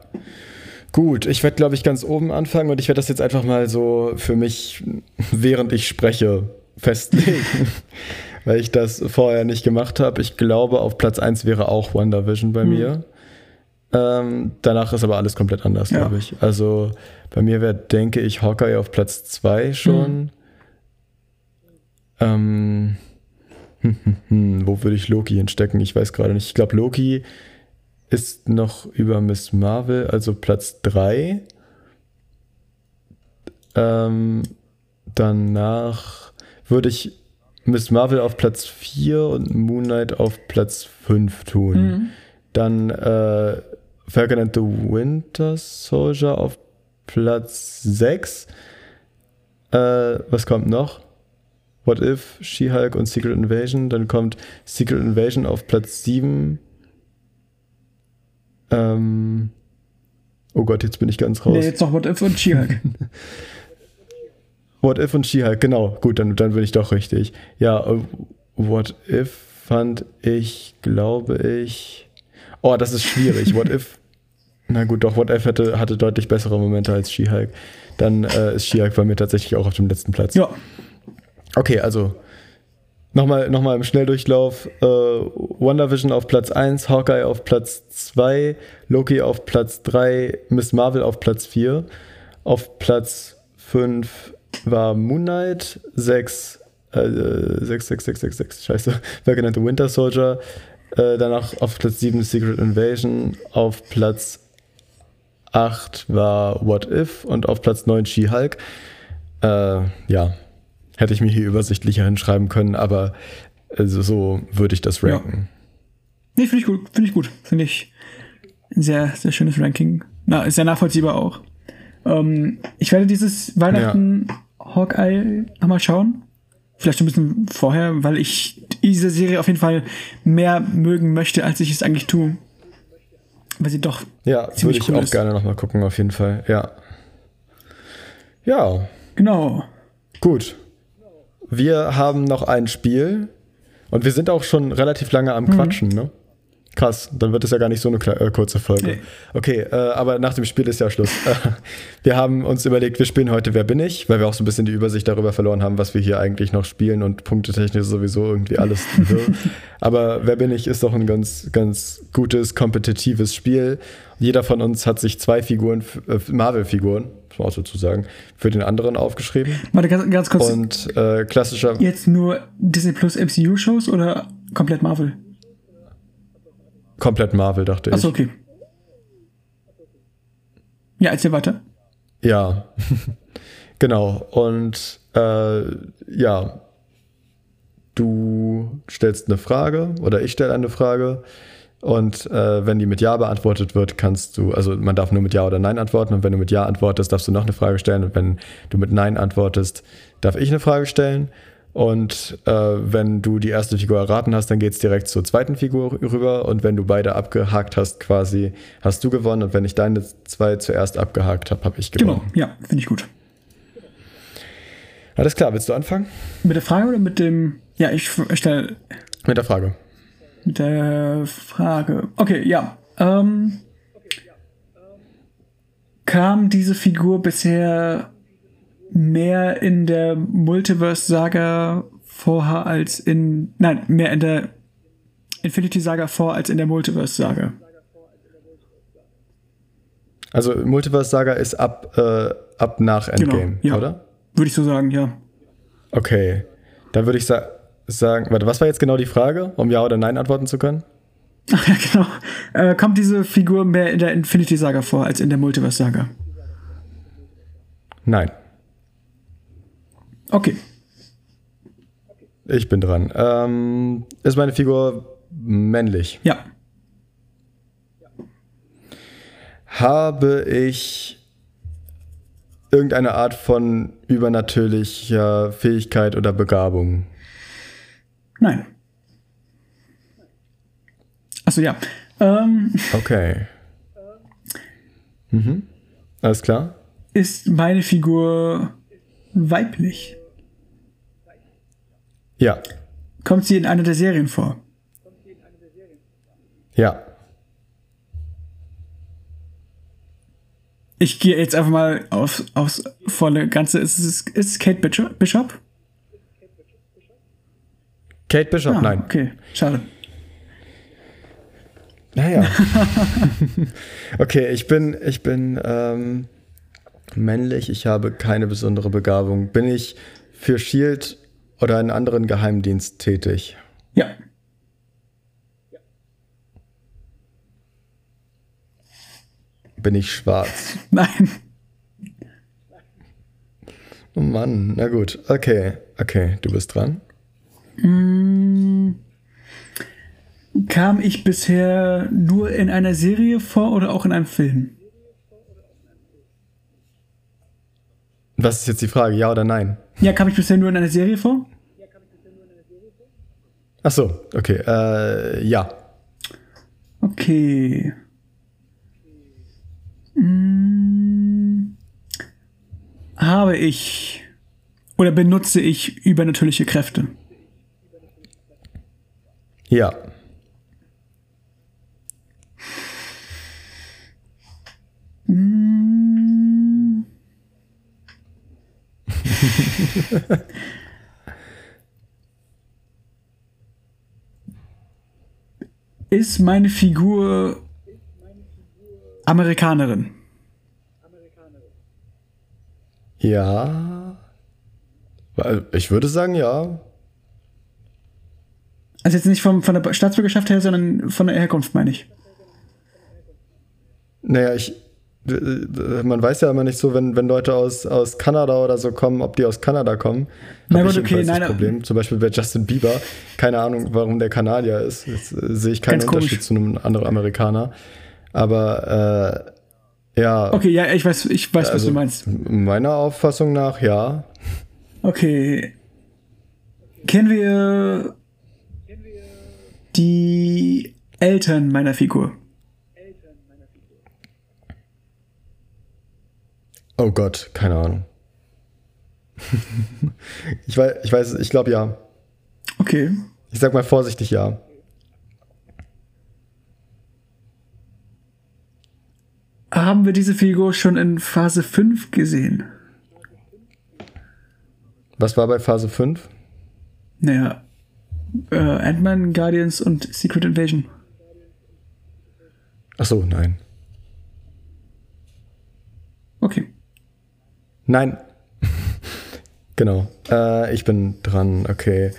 Gut, ich werde, glaube ich, ganz oben anfangen und ich werde das jetzt einfach mal so für mich, während ich spreche, festlegen. <laughs> Weil ich das vorher nicht gemacht habe. Ich glaube, auf Platz 1 wäre auch WandaVision bei mhm. mir. Ähm, danach ist aber alles komplett anders, ja. glaube ich. Also bei mir wäre, denke ich, Hawkeye auf Platz 2 schon. Mhm. Ähm, hm, hm, hm, wo würde ich Loki hinstecken? Ich weiß gerade nicht. Ich glaube, Loki ist noch über Miss Marvel, also Platz 3. Ähm, danach würde ich Miss Marvel auf Platz 4 und Moon Knight auf Platz 5 tun. Mhm. Dann äh, Falcon and the Winter Soldier auf Platz 6. Äh, was kommt noch? What If, She-Hulk und Secret Invasion. Dann kommt Secret Invasion auf Platz 7. Ähm, oh Gott, jetzt bin ich ganz raus. Nee, jetzt noch What If und She-Hulk. <laughs> What If und She-Hulk, genau. Gut, dann, dann bin ich doch richtig. Ja, äh, What If fand ich, glaube ich. Oh, das ist schwierig. What If. <laughs> Na gut, doch, What If hatte, hatte deutlich bessere Momente als She-Hulk. Dann äh, ist She-Hulk bei mir tatsächlich auch auf dem letzten Platz. Ja. Okay, also Nochmal, nochmal im Schnelldurchlauf. Äh, WandaVision auf Platz 1, Hawkeye auf Platz 2, Loki auf Platz 3, Miss Marvel auf Platz 4. Auf Platz 5 war Moon Knight, 6, äh, 6, 6, 6, 6, 6, scheiße, <laughs> wer genannt Winter Soldier. Äh, danach auf Platz 7 Secret Invasion, auf Platz 8 war What If und auf Platz 9 She-Hulk. Äh, ja, hätte ich mir hier übersichtlicher hinschreiben können, aber also so würde ich das ranken. Ja. Nee, finde ich gut, finde ich gut. Finde ich ein sehr, sehr schönes Ranking. Na, ist sehr nachvollziehbar auch. Ähm, ich werde dieses Weihnachten ja. Hawkeye nochmal schauen. Vielleicht ein bisschen vorher, weil ich diese Serie auf jeden Fall mehr mögen möchte, als ich es eigentlich tue. Weil sie doch. Ja, würde ich cool auch ist. gerne nochmal gucken, auf jeden Fall. Ja. Ja. Genau. Gut. Wir haben noch ein Spiel und wir sind auch schon relativ lange am mhm. Quatschen, ne? Krass, dann wird es ja gar nicht so eine äh, kurze Folge. Nee. Okay, äh, aber nach dem Spiel ist ja Schluss. <laughs> wir haben uns überlegt, wir spielen heute Wer bin ich, weil wir auch so ein bisschen die Übersicht darüber verloren haben, was wir hier eigentlich noch spielen und punktetechnisch sowieso irgendwie alles. <laughs> aber Wer bin ich ist doch ein ganz, ganz gutes, kompetitives Spiel. Jeder von uns hat sich zwei Figuren, äh, Marvel-Figuren, muss man auch dazu sagen, für den anderen aufgeschrieben. Warte, ganz, ganz kurz. Und äh, klassischer. Jetzt nur Disney Plus MCU-Shows oder komplett Marvel? Komplett Marvel, dachte ich. Achso, okay. Ja, erzähl weiter. Ja, <laughs> genau. Und äh, ja, du stellst eine Frage oder ich stelle eine Frage. Und äh, wenn die mit Ja beantwortet wird, kannst du, also man darf nur mit Ja oder Nein antworten. Und wenn du mit Ja antwortest, darfst du noch eine Frage stellen. Und wenn du mit Nein antwortest, darf ich eine Frage stellen. Und äh, wenn du die erste Figur erraten hast, dann geht es direkt zur zweiten Figur rüber. Und wenn du beide abgehakt hast, quasi, hast du gewonnen. Und wenn ich deine zwei zuerst abgehakt habe, habe ich gewonnen. Genau, ja, finde ich gut. Alles klar, willst du anfangen? Mit der Frage oder mit dem. Ja, ich stelle. Mit der Frage. Mit der Frage. Okay, ja. Ähm, kam diese Figur bisher mehr in der Multiverse-Saga vor als in. Nein, mehr in der Infinity-Saga vor als in der Multiverse-Saga. Also Multiverse-Saga ist ab, äh, ab nach genau, Endgame, genau, ja. oder? Würde ich so sagen, ja. Okay. Dann würde ich sa sagen, warte, was war jetzt genau die Frage, um Ja oder Nein antworten zu können? Ach <laughs> ja, genau. Äh, kommt diese Figur mehr in der Infinity Saga vor als in der Multiverse Saga? Nein. Okay. Ich bin dran. Ähm, ist meine Figur männlich? Ja. Habe ich irgendeine Art von übernatürlicher Fähigkeit oder Begabung? Nein. Achso, ja. Ähm, Okay. Mhm. Alles klar? ist meine Figur weiblich? Ja. Kommt sie in einer der Serien vor? Ja. Ich gehe jetzt einfach mal auf, aufs volle Ganze. Ist es, ist es Kate Bishop? Bishop? Kate Bishop? Ah, Nein. Okay, schade. Naja. <laughs> okay, ich bin, ich bin ähm, männlich, ich habe keine besondere Begabung. Bin ich für Shield oder einen anderen Geheimdienst tätig? Ja. Bin ich schwarz? <laughs> Nein. Oh Mann, na gut. Okay, okay, du bist dran. Kam ich bisher nur in einer Serie vor oder auch in einem Film? Was ist jetzt die Frage, ja oder nein? Ja, kam ich bisher nur in einer Serie vor? Ach so, okay, äh, ja. Okay. Hm. Habe ich oder benutze ich übernatürliche Kräfte? Ja. <laughs> Ist meine Figur Amerikanerin? Ja. Ich würde sagen, ja. Also jetzt nicht vom, von der Staatsbürgerschaft her, sondern von der Herkunft, meine ich. Naja, ich. Man weiß ja immer nicht so, wenn, wenn Leute aus, aus Kanada oder so kommen, ob die aus Kanada kommen. Hab ich okay, nein, das Problem. Zum Beispiel bei Justin Bieber. Keine Ahnung, warum der Kanadier ist. Jetzt äh, sehe ich keinen Ganz komisch. Unterschied zu einem anderen Amerikaner. Aber äh, ja, Okay, ja, ich weiß, ich weiß, was also du meinst. meiner Auffassung nach ja. Okay. Kennen wir die Eltern meiner Figur? Oh Gott, keine Ahnung. ich weiß, ich weiß, ich glaube ja. Okay. Ich sag mal vorsichtig ja. Haben wir diese Figur schon in Phase 5 gesehen? Was war bei Phase 5? Naja. Äh, Ant-Man, Guardians und Secret Invasion. Ach so, nein. Okay. Nein. genau. Äh, ich bin dran, okay.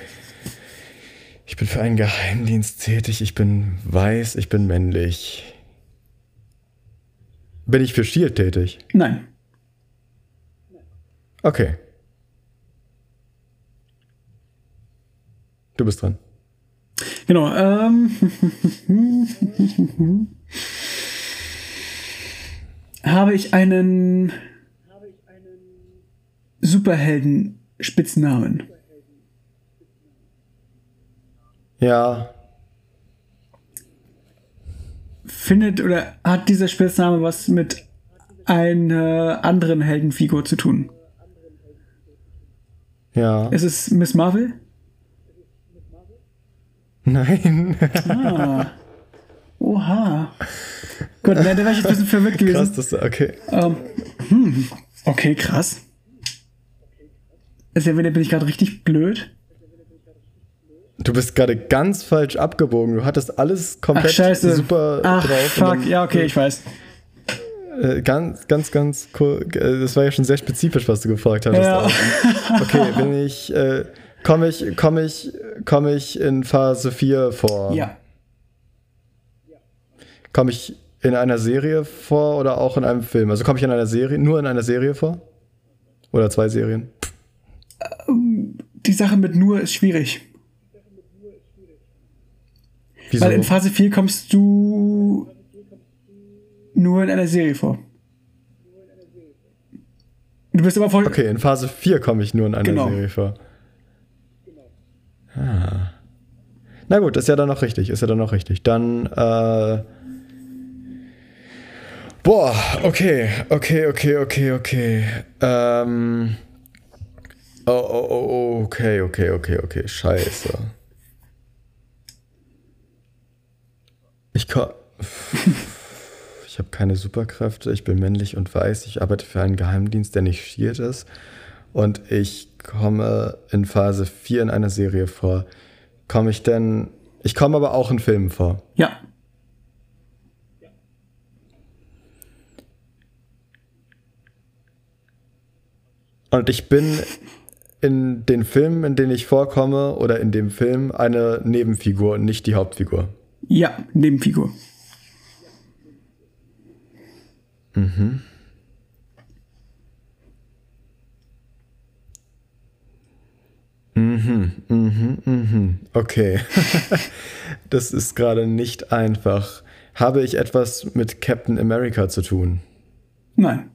Ich bin für einen Geheimdienst tätig, ich bin weiß, ich bin männlich. Bin ich für Shield tätig? Nein. Okay. Du bist dran. Genau. Ähm, <laughs> habe ich einen Superhelden-Spitznamen? Ja, Findet oder hat dieser Spitzname was mit einer anderen Heldenfigur zu tun? ja. Ist es Miss Marvel? Nein. Ah. Oha. Gut, da war ich jetzt ein bisschen verwirrt gewesen. Krass, das okay. Ähm, hm, okay, krass. Ist ja, bin ich gerade richtig blöd. Du bist gerade ganz falsch abgebogen. Du hattest alles Ach, komplett scheiße. super Ach, drauf. fuck. Ja, okay, ich weiß. Äh, ganz, ganz, ganz cool. Äh, Das war ja schon sehr spezifisch, was du gefragt hattest. Ja. auch. Okay, <laughs> bin ich, äh, komme ich, komme ich, komme ich in Phase 4 vor? Ja. Komme ich in einer Serie vor oder auch in einem Film? Also komme ich in einer Serie, nur in einer Serie vor? Oder zwei Serien? Sache mit nur ist schwierig. Wieso? Weil in Phase 4 kommst du nur in einer Serie vor. Du bist aber voll. okay, in Phase 4 komme ich nur in einer Genau. Serie vor. Ah. Na gut, ist ja dann noch richtig, ist ja dann noch richtig. Dann, äh. Boah, okay, okay, okay, okay, okay. Ähm. Oh, oh, oh, oh, okay, okay, okay, okay, scheiße. Ich kann. Ich habe keine Superkräfte, ich bin männlich und weiß, ich arbeite für einen Geheimdienst, der nicht Shield ist. Und ich komme in Phase 4 in einer Serie vor. Komme ich denn. Ich komme aber auch in Filmen vor. Ja. Und ich bin in den Filmen, in denen ich vorkomme, oder in dem Film eine Nebenfigur und nicht die Hauptfigur. Ja, Nebenfigur. Okay. <laughs> das ist gerade nicht einfach. Habe ich etwas mit Captain America zu tun? Nein.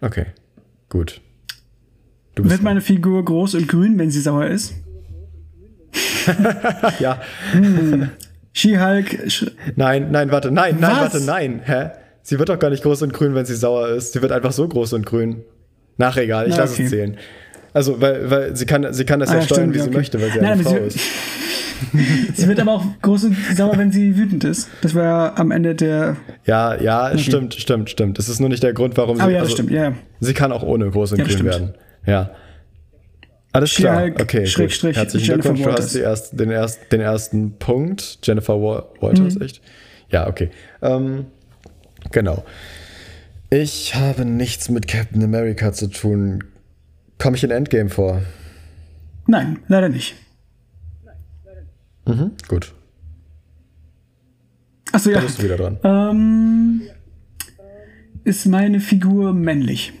Okay. Gut. Wird meine Figur groß und grün, wenn sie sauer ist? <laughs> ja. She-Hulk. Sch Nein, nein, warte, nein, nein, Was? warte, nein. Hä? Sie wird doch gar nicht groß und grün, wenn sie sauer ist. Sie wird einfach so groß und grün. Nach egal, ich Na, lasse okay. es zählen. Also, weil, weil sie kann, sie kann das Ah, ja steuern, stimmt, wie ja, sie okay. möchte, weil sie eine Frau sie- ist. <laughs> sie wird aber auch groß und sauer, wenn sie wütend ist. Das war ja am Ende der. Ja, ja, stimmt, stimmt, stimmt. Das ist nur nicht der Grund, warum sie. Aber ja, das also, stimmt, ja. Sie kann auch ohne groß und Ja, grün stimmt. werden. Ja. Alles klar. She-Hulk, Okay, Schrägstrich. Herzlichen Jennifer Glückwunsch. Du Walters. hast erst, den, erst, den ersten Punkt. Jennifer Wa Walters, Mhm. echt? Ja, okay. Ähm, genau. Ich habe nichts mit Captain America zu tun. Komme ich in Endgame vor? Nein, leider nicht. Mhm, gut. Achso, ja. Da bist du wieder dran. Ähm, ist meine Figur männlich?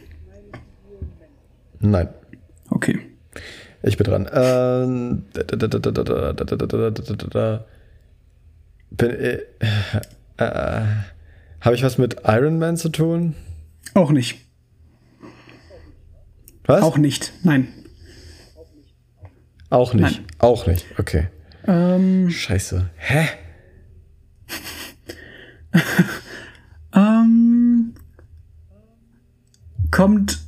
Nein. Okay. Ich bin dran. Ähm, äh, äh, Habe ich was mit Iron Man zu tun? Auch nicht. Was? Auch nicht. Nein. Auch nicht. Nein. Auch nicht. Okay. Ähm, Scheiße. Hä? ähm, kommt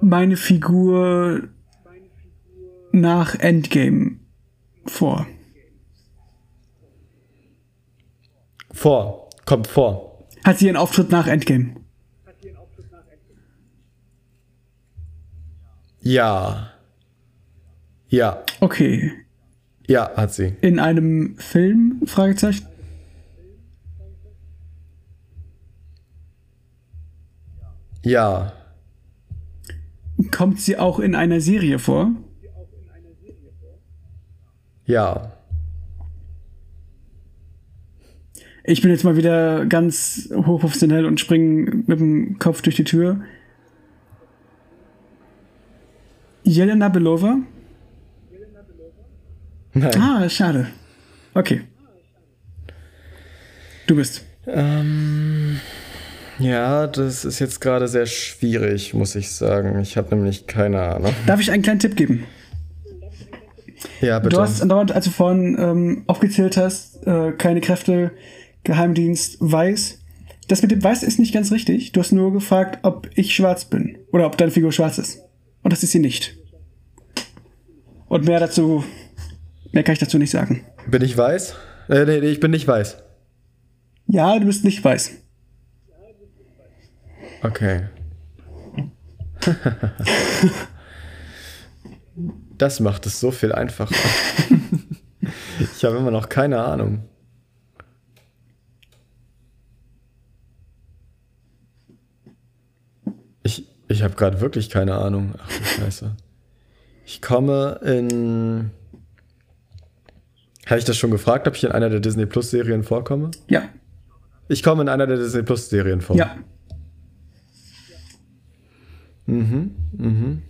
meine Figur nach Endgame vor? Vor. Kommt vor. Hat sie einen Auftritt nach Endgame? Ja. Ja. Okay. Ja, hat sie. In einem Film? Fragezeichen. Ja. Kommt sie auch in einer Serie vor? Ja. Ich bin jetzt mal wieder ganz hochprofessionell und springe mit dem Kopf durch die Tür. Jelena Belova? Nein. Ah, schade. Okay. Du bist. Ähm, ja, das ist jetzt gerade sehr schwierig, muss ich sagen. Ich habe nämlich keine Ahnung. Darf ich einen kleinen Tipp geben? Ja, bitte. Du hast andauernd, als du vorhin ähm, aufgezählt hast, äh, keine Kräfte, Geheimdienst, weiß. Das mit dem Weiß ist nicht ganz richtig. Du hast nur gefragt, ob ich schwarz bin. Oder ob deine Figur schwarz ist. Und das ist sie nicht. Und mehr dazu, mehr kann ich dazu nicht sagen. bin ich weiß? Äh, nee, nee, ich bin nicht weiß. Ja, du bist nicht weiß. Okay. das macht es so viel einfacher. ich habe immer noch keine Ahnung. Ich, ich habe gerade wirklich keine Ahnung. Ach du Scheiße. Ich komme in. Habe ich das schon gefragt, ob ich in einer der Disney Plus Serien vorkomme? Ja. Ich komme in einer der Disney Plus Serien vor. Ja. Mhm, mhm.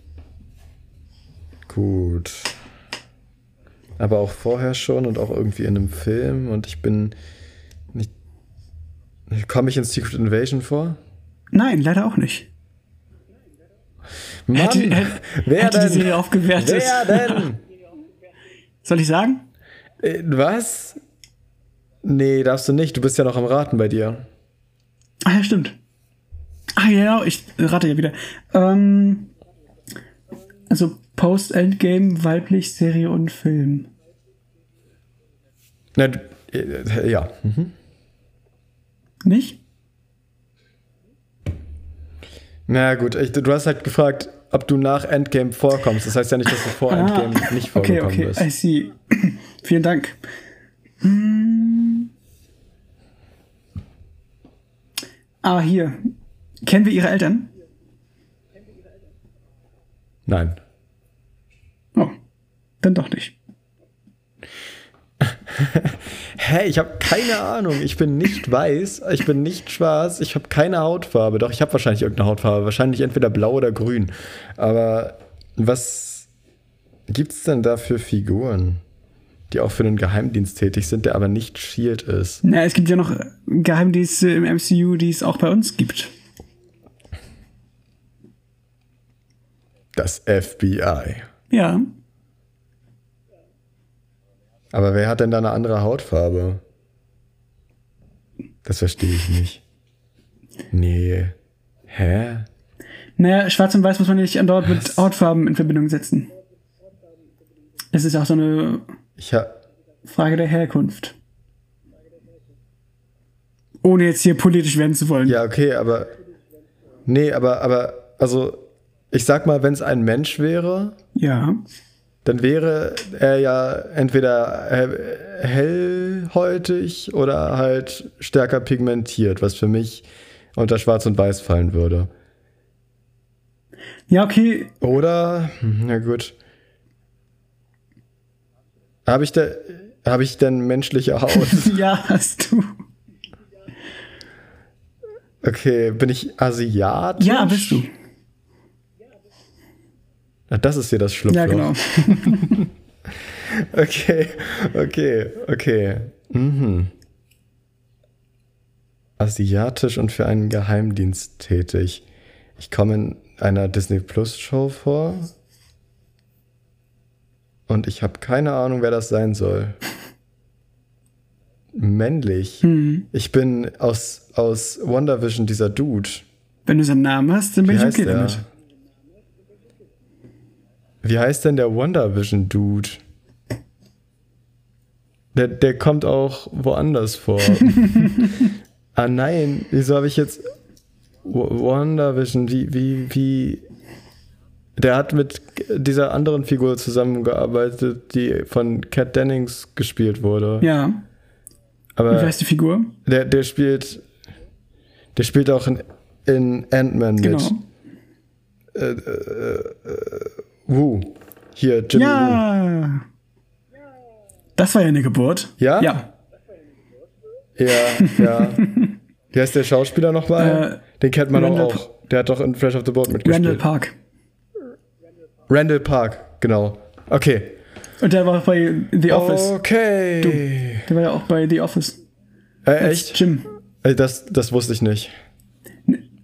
Gut. Aber auch vorher schon und auch irgendwie in einem Film und ich bin nicht. Komme ich in Secret Invasion vor? Nein, leider auch nicht. Mann, Hätte, hätte, wer hätte die denn? Serie aufgewertet. Wer denn? Soll ich sagen? Äh, Was? Nee, darfst du nicht. Du bist ja noch am Raten bei dir. Ah ja, stimmt. Ah ja, genau, ich rate ja wieder. Ähm, also Post-Endgame, weiblich, Serie und Film. Na, äh, ja. Mhm. Nicht? Na gut, ich, du hast halt gefragt, ob du nach Endgame vorkommst. Das heißt ja nicht, dass du vor Endgame nicht Ah, okay, vorgekommen okay, bist. I see. <clears throat> Vielen Dank. Hm. Ah, hier. Kennen wir ihre Eltern? Nein. Oh, dann doch nicht. <laughs> Hä, ich habe keine Ahnung. Ich bin nicht weiß, ich bin nicht schwarz, ich habe keine Hautfarbe. Doch, ich habe wahrscheinlich irgendeine Hautfarbe. Wahrscheinlich entweder blau oder grün. Aber was gibt's denn da für Figuren, die auch für den Geheimdienst tätig sind, der aber nicht Shield ist? Na, es gibt ja noch Geheimdienste im MCU, die es auch bei uns gibt. Das FBI. Ja. Aber wer hat denn da eine andere Hautfarbe? Das verstehe ich nicht. Nee. Hä? Naja, schwarz und weiß muss man nicht andauernd mit Was? Hautfarben in Verbindung setzen. Es ist auch so eine Ich. Frage der Herkunft. Ohne jetzt hier politisch werden zu wollen. Ja, okay, aber. Nee, aber, aber, also, ich sag mal, wenn es ein Mensch wäre, Ja. dann wäre er ja entweder äh, hellhäutig oder halt stärker pigmentiert, was für mich unter Schwarz und Weiß fallen würde. Ja, okay. Oder, hm, na gut. Habe ich, da, hab ich denn menschliche Haut? <laughs> Ja, hast du. Okay, bin ich asiatisch? Ja, bist du. Na, das ist hier das Schlupfloch. Ja, genau. <laughs> Okay, okay, okay. Mhm. Asiatisch und für einen Geheimdienst tätig. Ich komme in einer Disney Plus Show vor. Und ich habe keine Ahnung, wer das sein soll. Männlich. Hm. Ich bin aus, aus WandaVision dieser Dude. Wenn du seinen Namen hast, dann Wie bin ich heißt okay damit. Wie heißt denn der WandaVision Dude? Der, der kommt auch woanders vor. <laughs> ah nein, wieso habe ich jetzt W- WandaVision, wie, wie, wie. Der hat mit dieser anderen Figur zusammengearbeitet, die von Kat Dennings gespielt wurde. Ja. Wie Aber heißt die Figur? der, der spielt. Der spielt auch in, in Ant-Man mit. Genau. Wu. Hier, Jimmy. Ja. Das war ja eine Geburt. Ja? Ja. Ja, ja. Wie heißt der Schauspieler nochmal? Äh, Den kennt man Randall auch. Der hat doch in Fresh of the Boat mitgespielt. Randall Park. Randall Park, genau. Okay. Und der war auch bei The Office. Okay. Der war ja auch bei The Office. Äh, echt? Jim. Das, das wusste ich nicht.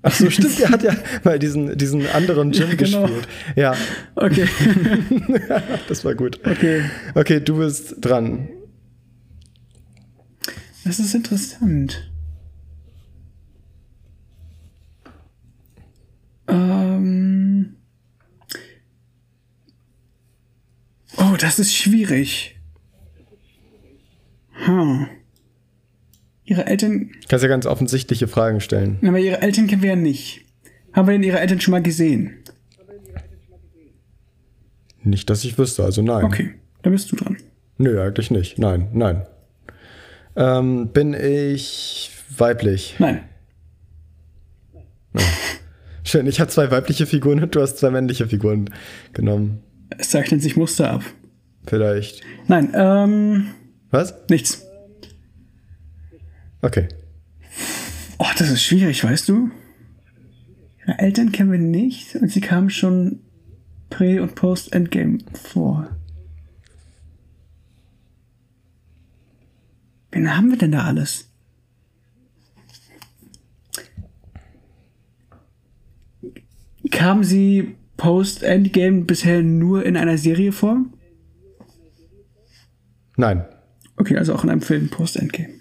Ach so, stimmt, der hat ja <laughs> mal diesen, diesen anderen Jim Ja, genau. gespielt. Ja, Okay. <laughs> das war gut. Okay. Okay, du bist dran. Das ist interessant. Ähm. Oh, das ist schwierig. Hm. Ihre Eltern, Kannst ja ganz offensichtliche Fragen stellen. aber ihre Eltern kennen wir ja nicht. Haben wir denn ihre Eltern schon mal gesehen? Nicht, dass ich wüsste, also nein. Okay, dann bist du dran. Nö, eigentlich nicht. Nein, nein. Ähm, bin ich weiblich? Nein. Schön, ich habe zwei weibliche Figuren und du hast zwei männliche Figuren genommen. Es zeichnen sich Muster ab. Vielleicht. Nein, ähm. Was? Nichts. Okay. Oh, das ist schwierig, weißt du? Ihre Eltern kennen wir nicht und sie kamen schon Prä- und Post-Endgame vor. Wen haben wir denn da alles? Kamen sie Post-Endgame bisher nur in einer Serie vor? Nein. Okay, also auch in einem Film Post-Endgame.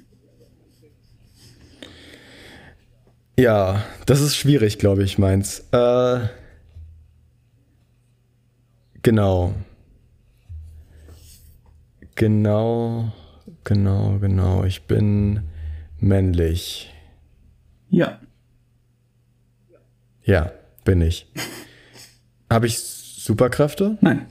Ja, das ist schwierig, glaube ich, meins. Äh, genau. Genau, genau, genau. Ich bin männlich. Ja. Ja, bin ich. Habe ich Superkräfte? Nein.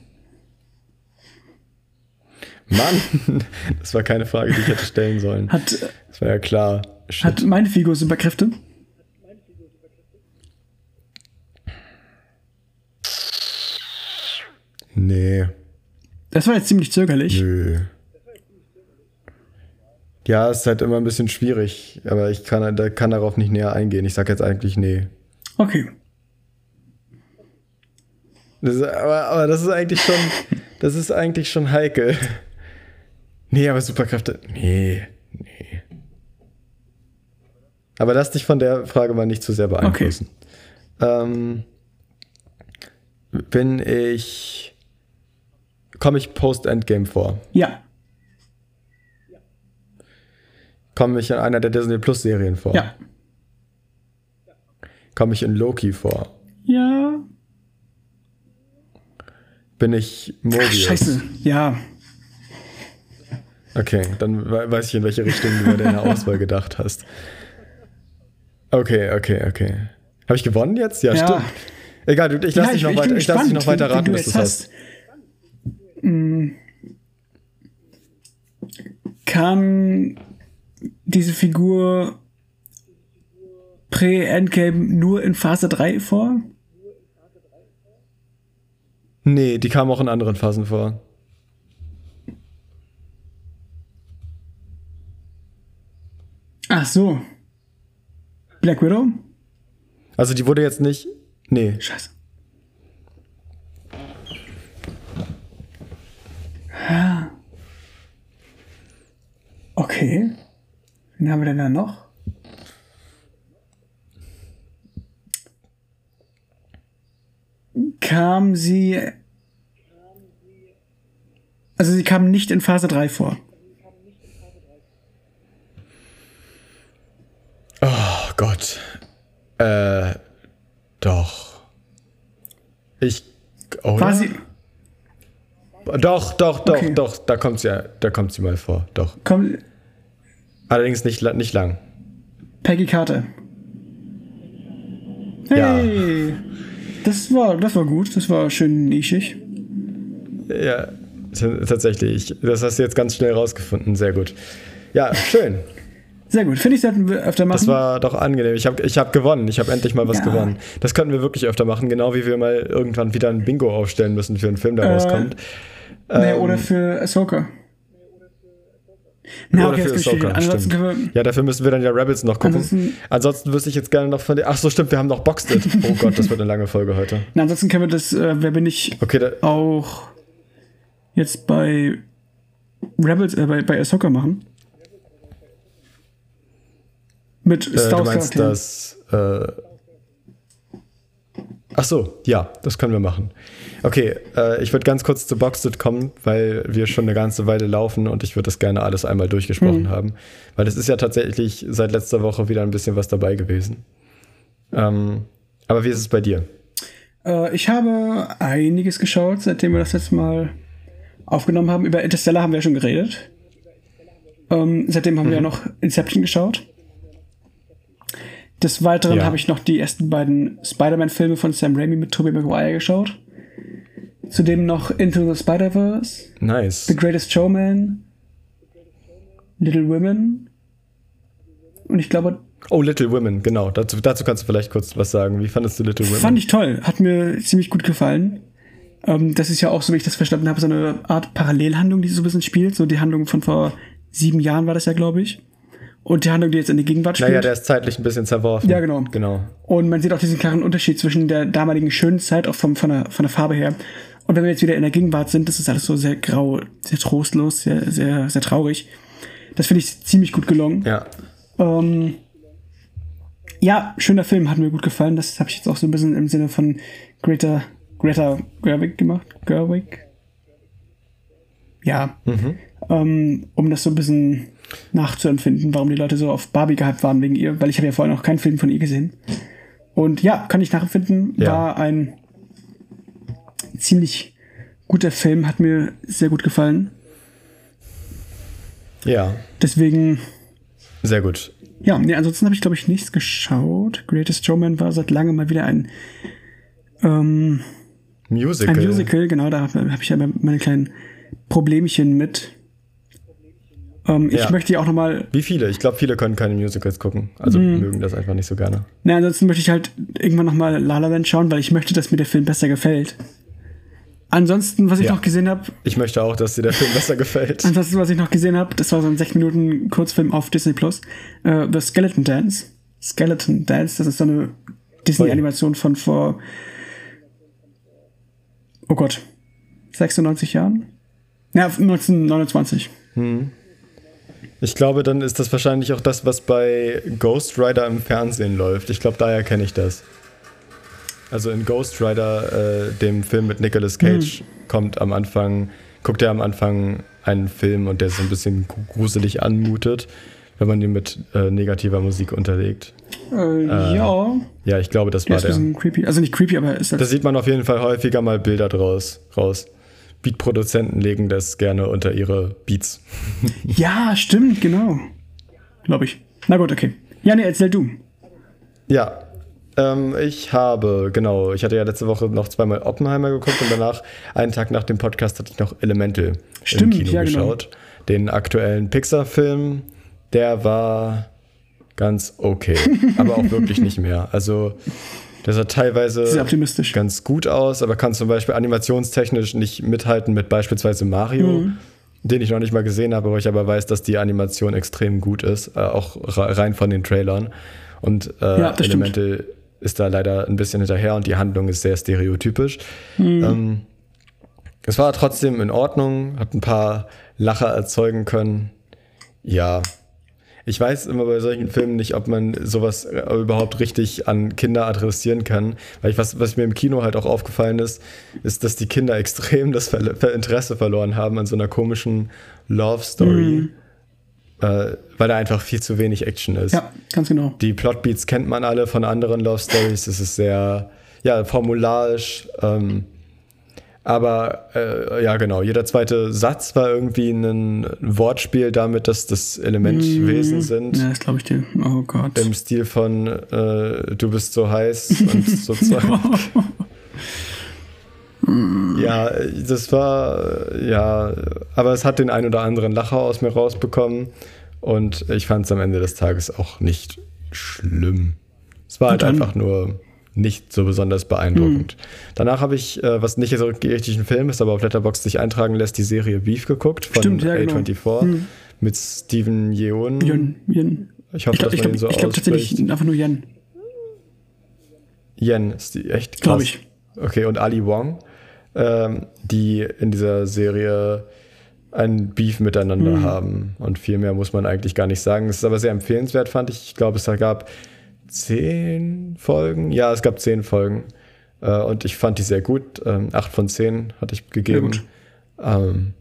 Mann, <laughs> das war keine Frage, die ich hätte stellen sollen. Hat, Das war ja klar. Shit. hat meine Figur Superkräfte? Nee, Das war jetzt ziemlich zögerlich. nö. Ja, ist halt immer ein bisschen schwierig, aber ich kann, da kann darauf nicht näher eingehen. Ich sag jetzt eigentlich nee. Okay. Das aber, aber das ist eigentlich schon, <laughs> das ist eigentlich schon heikel. Nee, aber Superkräfte, nee, nee. Aber lass dich von der Frage mal nicht zu sehr beeinflussen. Ähm, bin ich, komme ich Post-Endgame vor? Ja. Komme ich in einer der Disney Plus Serien vor? Ja. Komme ich in Loki vor? Ja. Bin ich Ach, Mobius? scheiße. Ja. Okay, dann we- weiß ich, in welche Richtung du bei deiner Auswahl gedacht hast. Okay, okay, okay. Habe ich gewonnen jetzt? Ja, Ja. stimmt. Egal, ich lasse ja, dich noch ich lass dich noch weiter raten, bis du es hast. Mm. Kam diese Figur Prä-Endgame nur in Phase 3 vor? Nee, die kam auch in anderen Phasen vor. Ach so. Black Widow? Also die wurde jetzt nicht. Nee. Scheiße. Ja. Okay. Wen haben wir denn da noch? Kam sie. Also sie kam nicht in Phase 3 vor. Oh Gott. Äh, doch. Ich. Oder? War sie. Doch, doch, doch, Okay. doch. Da kommt sie, da kommt sie mal vor. Doch. Komm, Allerdings nicht, nicht lang. Peggy Carter. Ja. Hey! Das war, das war gut, das war schön nischig. Ja, tatsächlich. Das hast du jetzt ganz schnell rausgefunden. Sehr gut. Ja, schön. Sehr gut, finde ich, sollten wir öfter machen. Das war doch angenehm. Ich habe ich hab gewonnen. Ich habe endlich mal was Ja. gewonnen. Das könnten wir wirklich öfter machen, genau wie wir mal irgendwann wieder ein Bingo aufstellen müssen für einen Film, der Äh, rauskommt. Nee, ähm, oder für Ahsoka. Na, Oder okay, für Ahsoka, verstehen. Ansonsten stimmt. können wir. Ja, dafür müssen wir dann ja Rebels noch gucken. Ansonsten- Ansonsten wüsste ich jetzt gerne noch von dir. Ach so, stimmt, wir haben noch Boxed It. Oh Gott, das wird eine lange Folge heute. Na, ansonsten können wir das, äh, wer bin ich, Okay, da, auch jetzt bei Rebels, äh, bei, bei Ahsoka machen. Mit äh, Star du meinst das. Äh, Ach so, ja, das können wir machen. Okay, äh, ich würde ganz kurz zu Boxed kommen, weil wir schon eine ganze Weile laufen und ich würde das gerne alles einmal durchgesprochen Mhm. haben. Weil es ist ja tatsächlich seit letzter Woche wieder ein bisschen was dabei gewesen. Ähm, aber wie ist es bei dir? Äh, ich habe einiges geschaut, seitdem wir das letzte Mal aufgenommen haben. Über Interstellar haben wir ja schon geredet. Ähm, seitdem haben wir ja Mhm. noch Inception geschaut. Des Weiteren Ja. habe ich noch die ersten beiden Spider-Man-Filme von Sam Raimi mit Tobey Maguire geschaut. Zudem noch Into the Spider-Verse, Nice. The Greatest Showman, Little Women. Und ich glaube, Oh, Little Women, genau. Dazu, dazu kannst du vielleicht kurz was sagen. Wie fandest du Little Women? fand ich toll. Hat mir ziemlich gut gefallen. Ähm, das ist ja auch, so wie ich das verstanden habe, so eine Art Parallelhandlung, die so ein bisschen spielt. So die Handlung von vor sieben Jahren war das ja, glaube ich. Und die Handlung, die jetzt in der Gegenwart spielt. Naja, der ist zeitlich ein bisschen zerworfen. Ja, genau. Genau. Und man sieht auch diesen klaren Unterschied zwischen der damaligen schönen Zeit, auch vom, von, der, von der Farbe her. Und wenn wir jetzt wieder in der Gegenwart sind, das ist alles so sehr grau, sehr trostlos, sehr, sehr, sehr traurig. Das finde ich ziemlich gut gelungen. Ja. Ähm, ja, schöner Film, hat mir gut gefallen. Das habe ich jetzt auch so ein bisschen im Sinne von Greta, Greta Gerwig gemacht. Gerwig? Ja. Ähm, um das so ein bisschen nachzuempfinden, warum die Leute so auf Barbie gehypt waren wegen ihr, weil ich habe ja vorher noch keinen Film von ihr gesehen. Und ja, kann ich nachempfinden, Ja. war ein ziemlich guter Film, hat mir sehr gut gefallen. Ja, Deswegen, sehr gut. ja, nee, ansonsten habe ich, glaube ich, nichts geschaut. Greatest Showman war seit langem mal wieder ein, ähm, Musical. ein Musical, genau, da habe hab ich ja meine kleinen Problemchen mit. Ähm, ich Ja. möchte ja auch nochmal Wie viele? Ich glaube, viele können keine Musicals gucken. Also Mhm. mögen das einfach nicht so gerne. Na, ansonsten möchte ich halt irgendwann nochmal La La Land schauen, weil ich möchte, dass mir der Film besser gefällt. Ansonsten, was ich Ja. noch gesehen habe, Ich möchte auch, dass dir der Film besser gefällt. <laughs> ansonsten, was ich noch gesehen habe, das war so ein 6 Minuten Kurzfilm auf Disney Plus. Äh, The Skeleton Dance. Skeleton Dance, das ist so eine Disney-Animation von vor, oh Gott, 96 Jahren? Ja, 1929. Ich glaube, dann ist das wahrscheinlich auch das, was bei Ghost Rider im Fernsehen läuft. Ich glaube, daher kenne ich das. Also in Ghost Rider, äh, dem Film mit Nicolas Cage, kommt am Anfang, guckt er am Anfang einen Film und der so ein bisschen gruselig anmutet, wenn man ihn mit äh, negativer Musik unterlegt. Äh, ja. Ja, ich glaube, das Ja, war der. creepy. Also nicht creepy, aber ist Da halt. sieht man auf jeden Fall häufiger mal Bilder draus raus. Beatproduzenten legen das gerne unter ihre Beats. <laughs> Ja, stimmt, genau. Glaube ich. Na gut, okay. Ja, nee, erzähl du. Ja, ähm, ich habe, genau, ich hatte ja letzte Woche noch zweimal Oppenheimer geguckt und danach, einen Tag nach dem Podcast, hatte ich noch Elemental Stimmt, im Kino ja, genau. geschaut. Den aktuellen Pixar-Film, der war ganz okay, <laughs> aber auch wirklich nicht mehr. Also, der sah teilweise Sehr optimistisch. ganz gut aus, aber kann zum Beispiel animationstechnisch nicht mithalten mit beispielsweise Mario, Mhm. den ich noch nicht mal gesehen habe, wo ich aber weiß, dass die Animation extrem gut ist, äh, auch rein von den Trailern. Und äh, Ja, das stimmt. Ist da leider ein bisschen hinterher und die Handlung ist sehr stereotypisch. Mhm. Ähm, es war trotzdem in Ordnung, hat ein paar Lacher erzeugen können. Ja. Ich weiß immer bei solchen Filmen nicht, ob man sowas äh, überhaupt richtig an Kinder adressieren kann. Weil ich, was, was mir im Kino halt auch aufgefallen ist, ist, dass die Kinder <laughs> extrem das Ver Interesse verloren haben an so einer komischen Love Story. Äh, weil da einfach viel zu wenig Action ist. Ja, ganz genau. Die Plotbeats kennt man alle von anderen Love Stories. Es ist sehr, ja, formularisch. Ähm, aber äh, ja, genau, jeder zweite Satz war irgendwie ein Wortspiel damit, dass das Elementwesen sind. Ja, das glaube ich dir. Oh Gott. Im Stil von äh, Du bist so heiß und so <laughs> Zeug. <laughs> Ja, das war, ja, aber es hat den ein oder anderen Lacher aus mir rausbekommen und ich fand es am Ende des Tages auch nicht schlimm. Es war halt einfach nur nicht so besonders beeindruckend. Danach habe ich, äh, was nicht so richtig ein Film ist, aber auf Letterboxd sich eintragen lässt, die Serie Beef geguckt von Stimmt, ja, genau. A24 mit Steven Yeun. Jen, Jen. Ich hoffe, Ich glaube dass man ihn so ich glaub tatsächlich einfach nur Jen. Yen ist die echt Glaub krass. ich. Okay, und Ali Wong, ähm, die in dieser Serie ein Beef miteinander Mhm. haben. Und viel mehr muss man eigentlich gar nicht sagen. Es ist aber sehr empfehlenswert, fand ich. Ich glaube, es gab zehn Folgen. Ja, es gab zehn Folgen. Äh, und ich fand die sehr gut. Ähm, acht von zehn hatte ich gegeben. Ähm,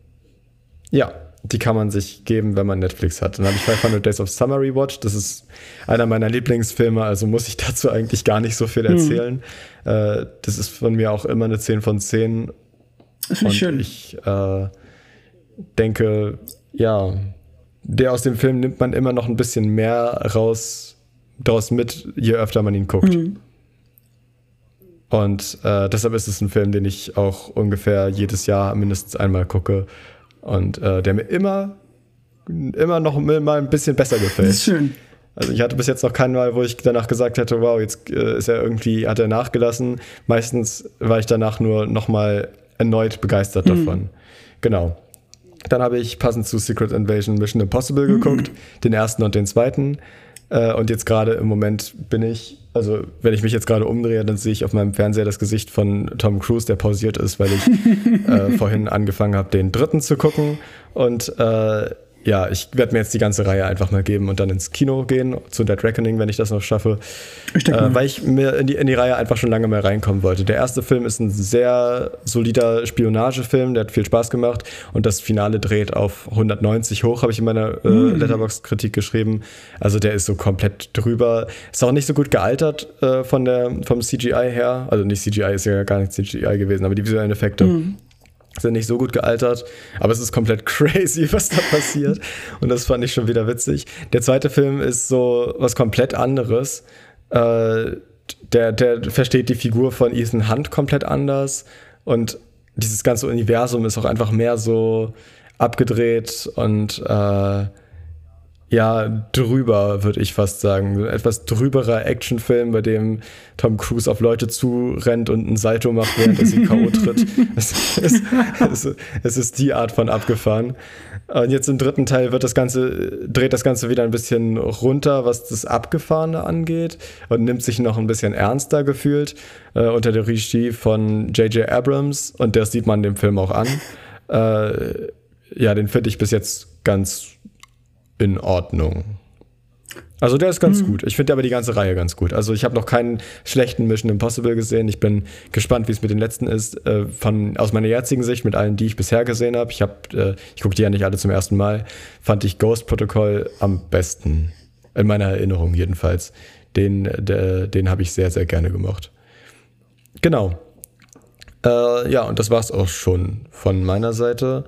ja, die kann man sich geben, wenn man Netflix hat. Dann habe ich 500 Days of Summer rewatched. Das ist einer meiner Lieblingsfilme, also muss ich <laughs> dazu eigentlich gar nicht so viel erzählen. Äh, das ist von mir auch immer eine 10 von 10. Das ich schön. ich äh, denke, ja, der aus dem Film nimmt man immer noch ein bisschen mehr raus, draus mit, je öfter man ihn guckt. Mhm. Und äh, deshalb ist es ein Film, den ich auch ungefähr jedes Jahr mindestens einmal gucke und äh, der mir immer, immer noch mal ein bisschen besser das gefällt. ist schön. Also ich hatte bis jetzt noch keinen Mal, wo ich danach gesagt hätte, wow, jetzt äh, ist er irgendwie, hat er nachgelassen. Meistens war ich danach nur noch mal erneut begeistert mhm. davon. Genau. Dann habe ich passend zu Secret Invasion Mission Impossible geguckt, mhm. den ersten und den zweiten. Äh, und jetzt gerade im Moment bin ich, also wenn ich mich jetzt gerade umdrehe, dann sehe ich auf meinem Fernseher das Gesicht von Tom Cruise, der pausiert ist, weil ich <laughs> äh, vorhin angefangen habe, den dritten zu gucken. Und äh, ja, ich werde mir jetzt die ganze Reihe einfach mal geben und dann ins Kino gehen, zu Dead Reckoning, wenn ich das noch schaffe. Ich äh, weil ich mir in die, in die Reihe einfach schon lange mehr reinkommen wollte. Der erste Film ist ein sehr solider Spionagefilm, der hat viel Spaß gemacht und das Finale dreht auf 190 hoch, habe ich in meiner äh, mm. Letterbox-Kritik geschrieben. Also der ist so komplett drüber. Ist auch nicht so gut gealtert äh, von der, vom CGI her. Also nicht CGI ist ja gar nicht CGI gewesen, aber die visuellen Effekte. Mm sind nicht so gut gealtert, aber es ist komplett <laughs> crazy, was da passiert. Und das fand ich schon wieder witzig. Der zweite Film ist so was komplett anderes. Äh, der, der versteht die Figur von Ethan Hunt komplett anders. Und dieses ganze Universum ist auch einfach mehr so abgedreht und äh, ja, drüber, würde ich fast sagen. Etwas drüberer Actionfilm, bei dem Tom Cruise auf Leute zurennt und ein Salto macht, während er sie K.O. tritt. <laughs> Es ist, es, es ist die Art von abgefahren. Und jetzt im dritten Teil wird das Ganze, dreht das Ganze wieder ein bisschen runter, was das Abgefahrene angeht und nimmt sich noch ein bisschen ernster gefühlt äh, unter der Regie von J.J. Abrams und der sieht man dem Film auch an. Äh, ja, den finde ich bis jetzt ganz in Ordnung. Also der ist ganz hm. gut. Ich finde aber die ganze Reihe ganz gut. Also ich habe noch keinen schlechten Mission Impossible gesehen. Ich bin gespannt, wie es mit den letzten ist. Äh, von, aus meiner jetzigen Sicht, mit allen, die ich bisher gesehen habe, ich, hab, äh, ich gucke die ja nicht alle zum ersten Mal, fand ich Ghost Protocol am besten. In meiner Erinnerung jedenfalls. Den, den habe ich sehr, sehr gerne gemocht. Genau. Äh, ja, und das war es auch schon von meiner Seite.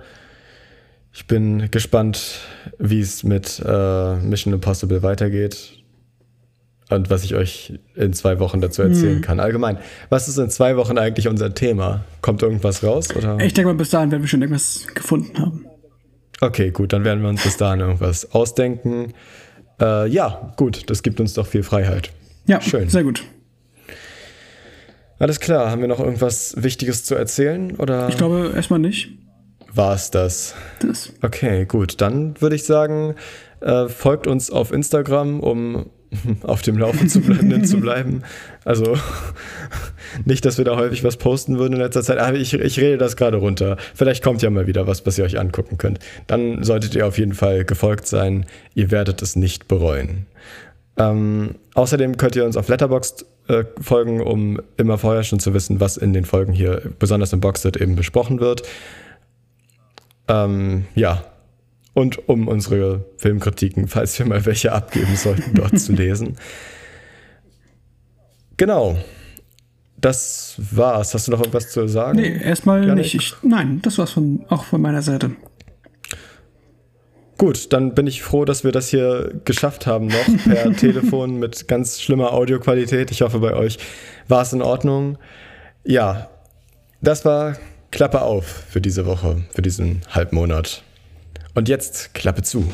Ich bin gespannt, wie es mit äh, Mission Impossible weitergeht und was ich euch in zwei Wochen dazu erzählen hm. kann. Allgemein, was ist in zwei Wochen eigentlich unser Thema? Kommt irgendwas raus? Oder? Ich denke mal, bis dahin werden wir schon irgendwas gefunden haben. Okay, gut, dann werden wir uns bis dahin irgendwas ausdenken. Äh, ja, gut, das gibt uns doch viel Freiheit. Ja, schön. Sehr gut. Alles klar, haben wir noch irgendwas Wichtiges zu erzählen? Oder? Ich glaube erstmal nicht war es das. Das. Okay, gut. Dann würde ich sagen, äh, folgt uns auf Instagram, um <laughs> auf dem Laufen zu bleiben, zu bleiben. Also <laughs> nicht, dass wir da häufig was posten würden in letzter Zeit, aber ich, ich rede das gerade runter. Vielleicht kommt ja mal wieder was, was ihr euch angucken könnt. Dann solltet ihr auf jeden Fall gefolgt sein. Ihr werdet es nicht bereuen. Ähm, außerdem könnt ihr uns auf Letterboxd äh, folgen, um immer vorher schon zu wissen, was in den Folgen hier, besonders im Boxset, eben besprochen wird. Ähm, ja. Und um unsere Filmkritiken, falls wir mal welche abgeben sollten, dort zu <laughs> lesen. Genau. Das war's. Hast du noch irgendwas zu sagen? Nee, erstmal nicht. Ich, nein, das war's von, auch von meiner Seite. Gut, dann bin ich froh, dass wir das hier geschafft haben, noch <laughs> per Telefon mit ganz schlimmer Audioqualität. Ich hoffe, bei euch war es in Ordnung. Ja, das war Klappe auf für diese Woche, für diesen Halbmonat. Und jetzt Klappe zu.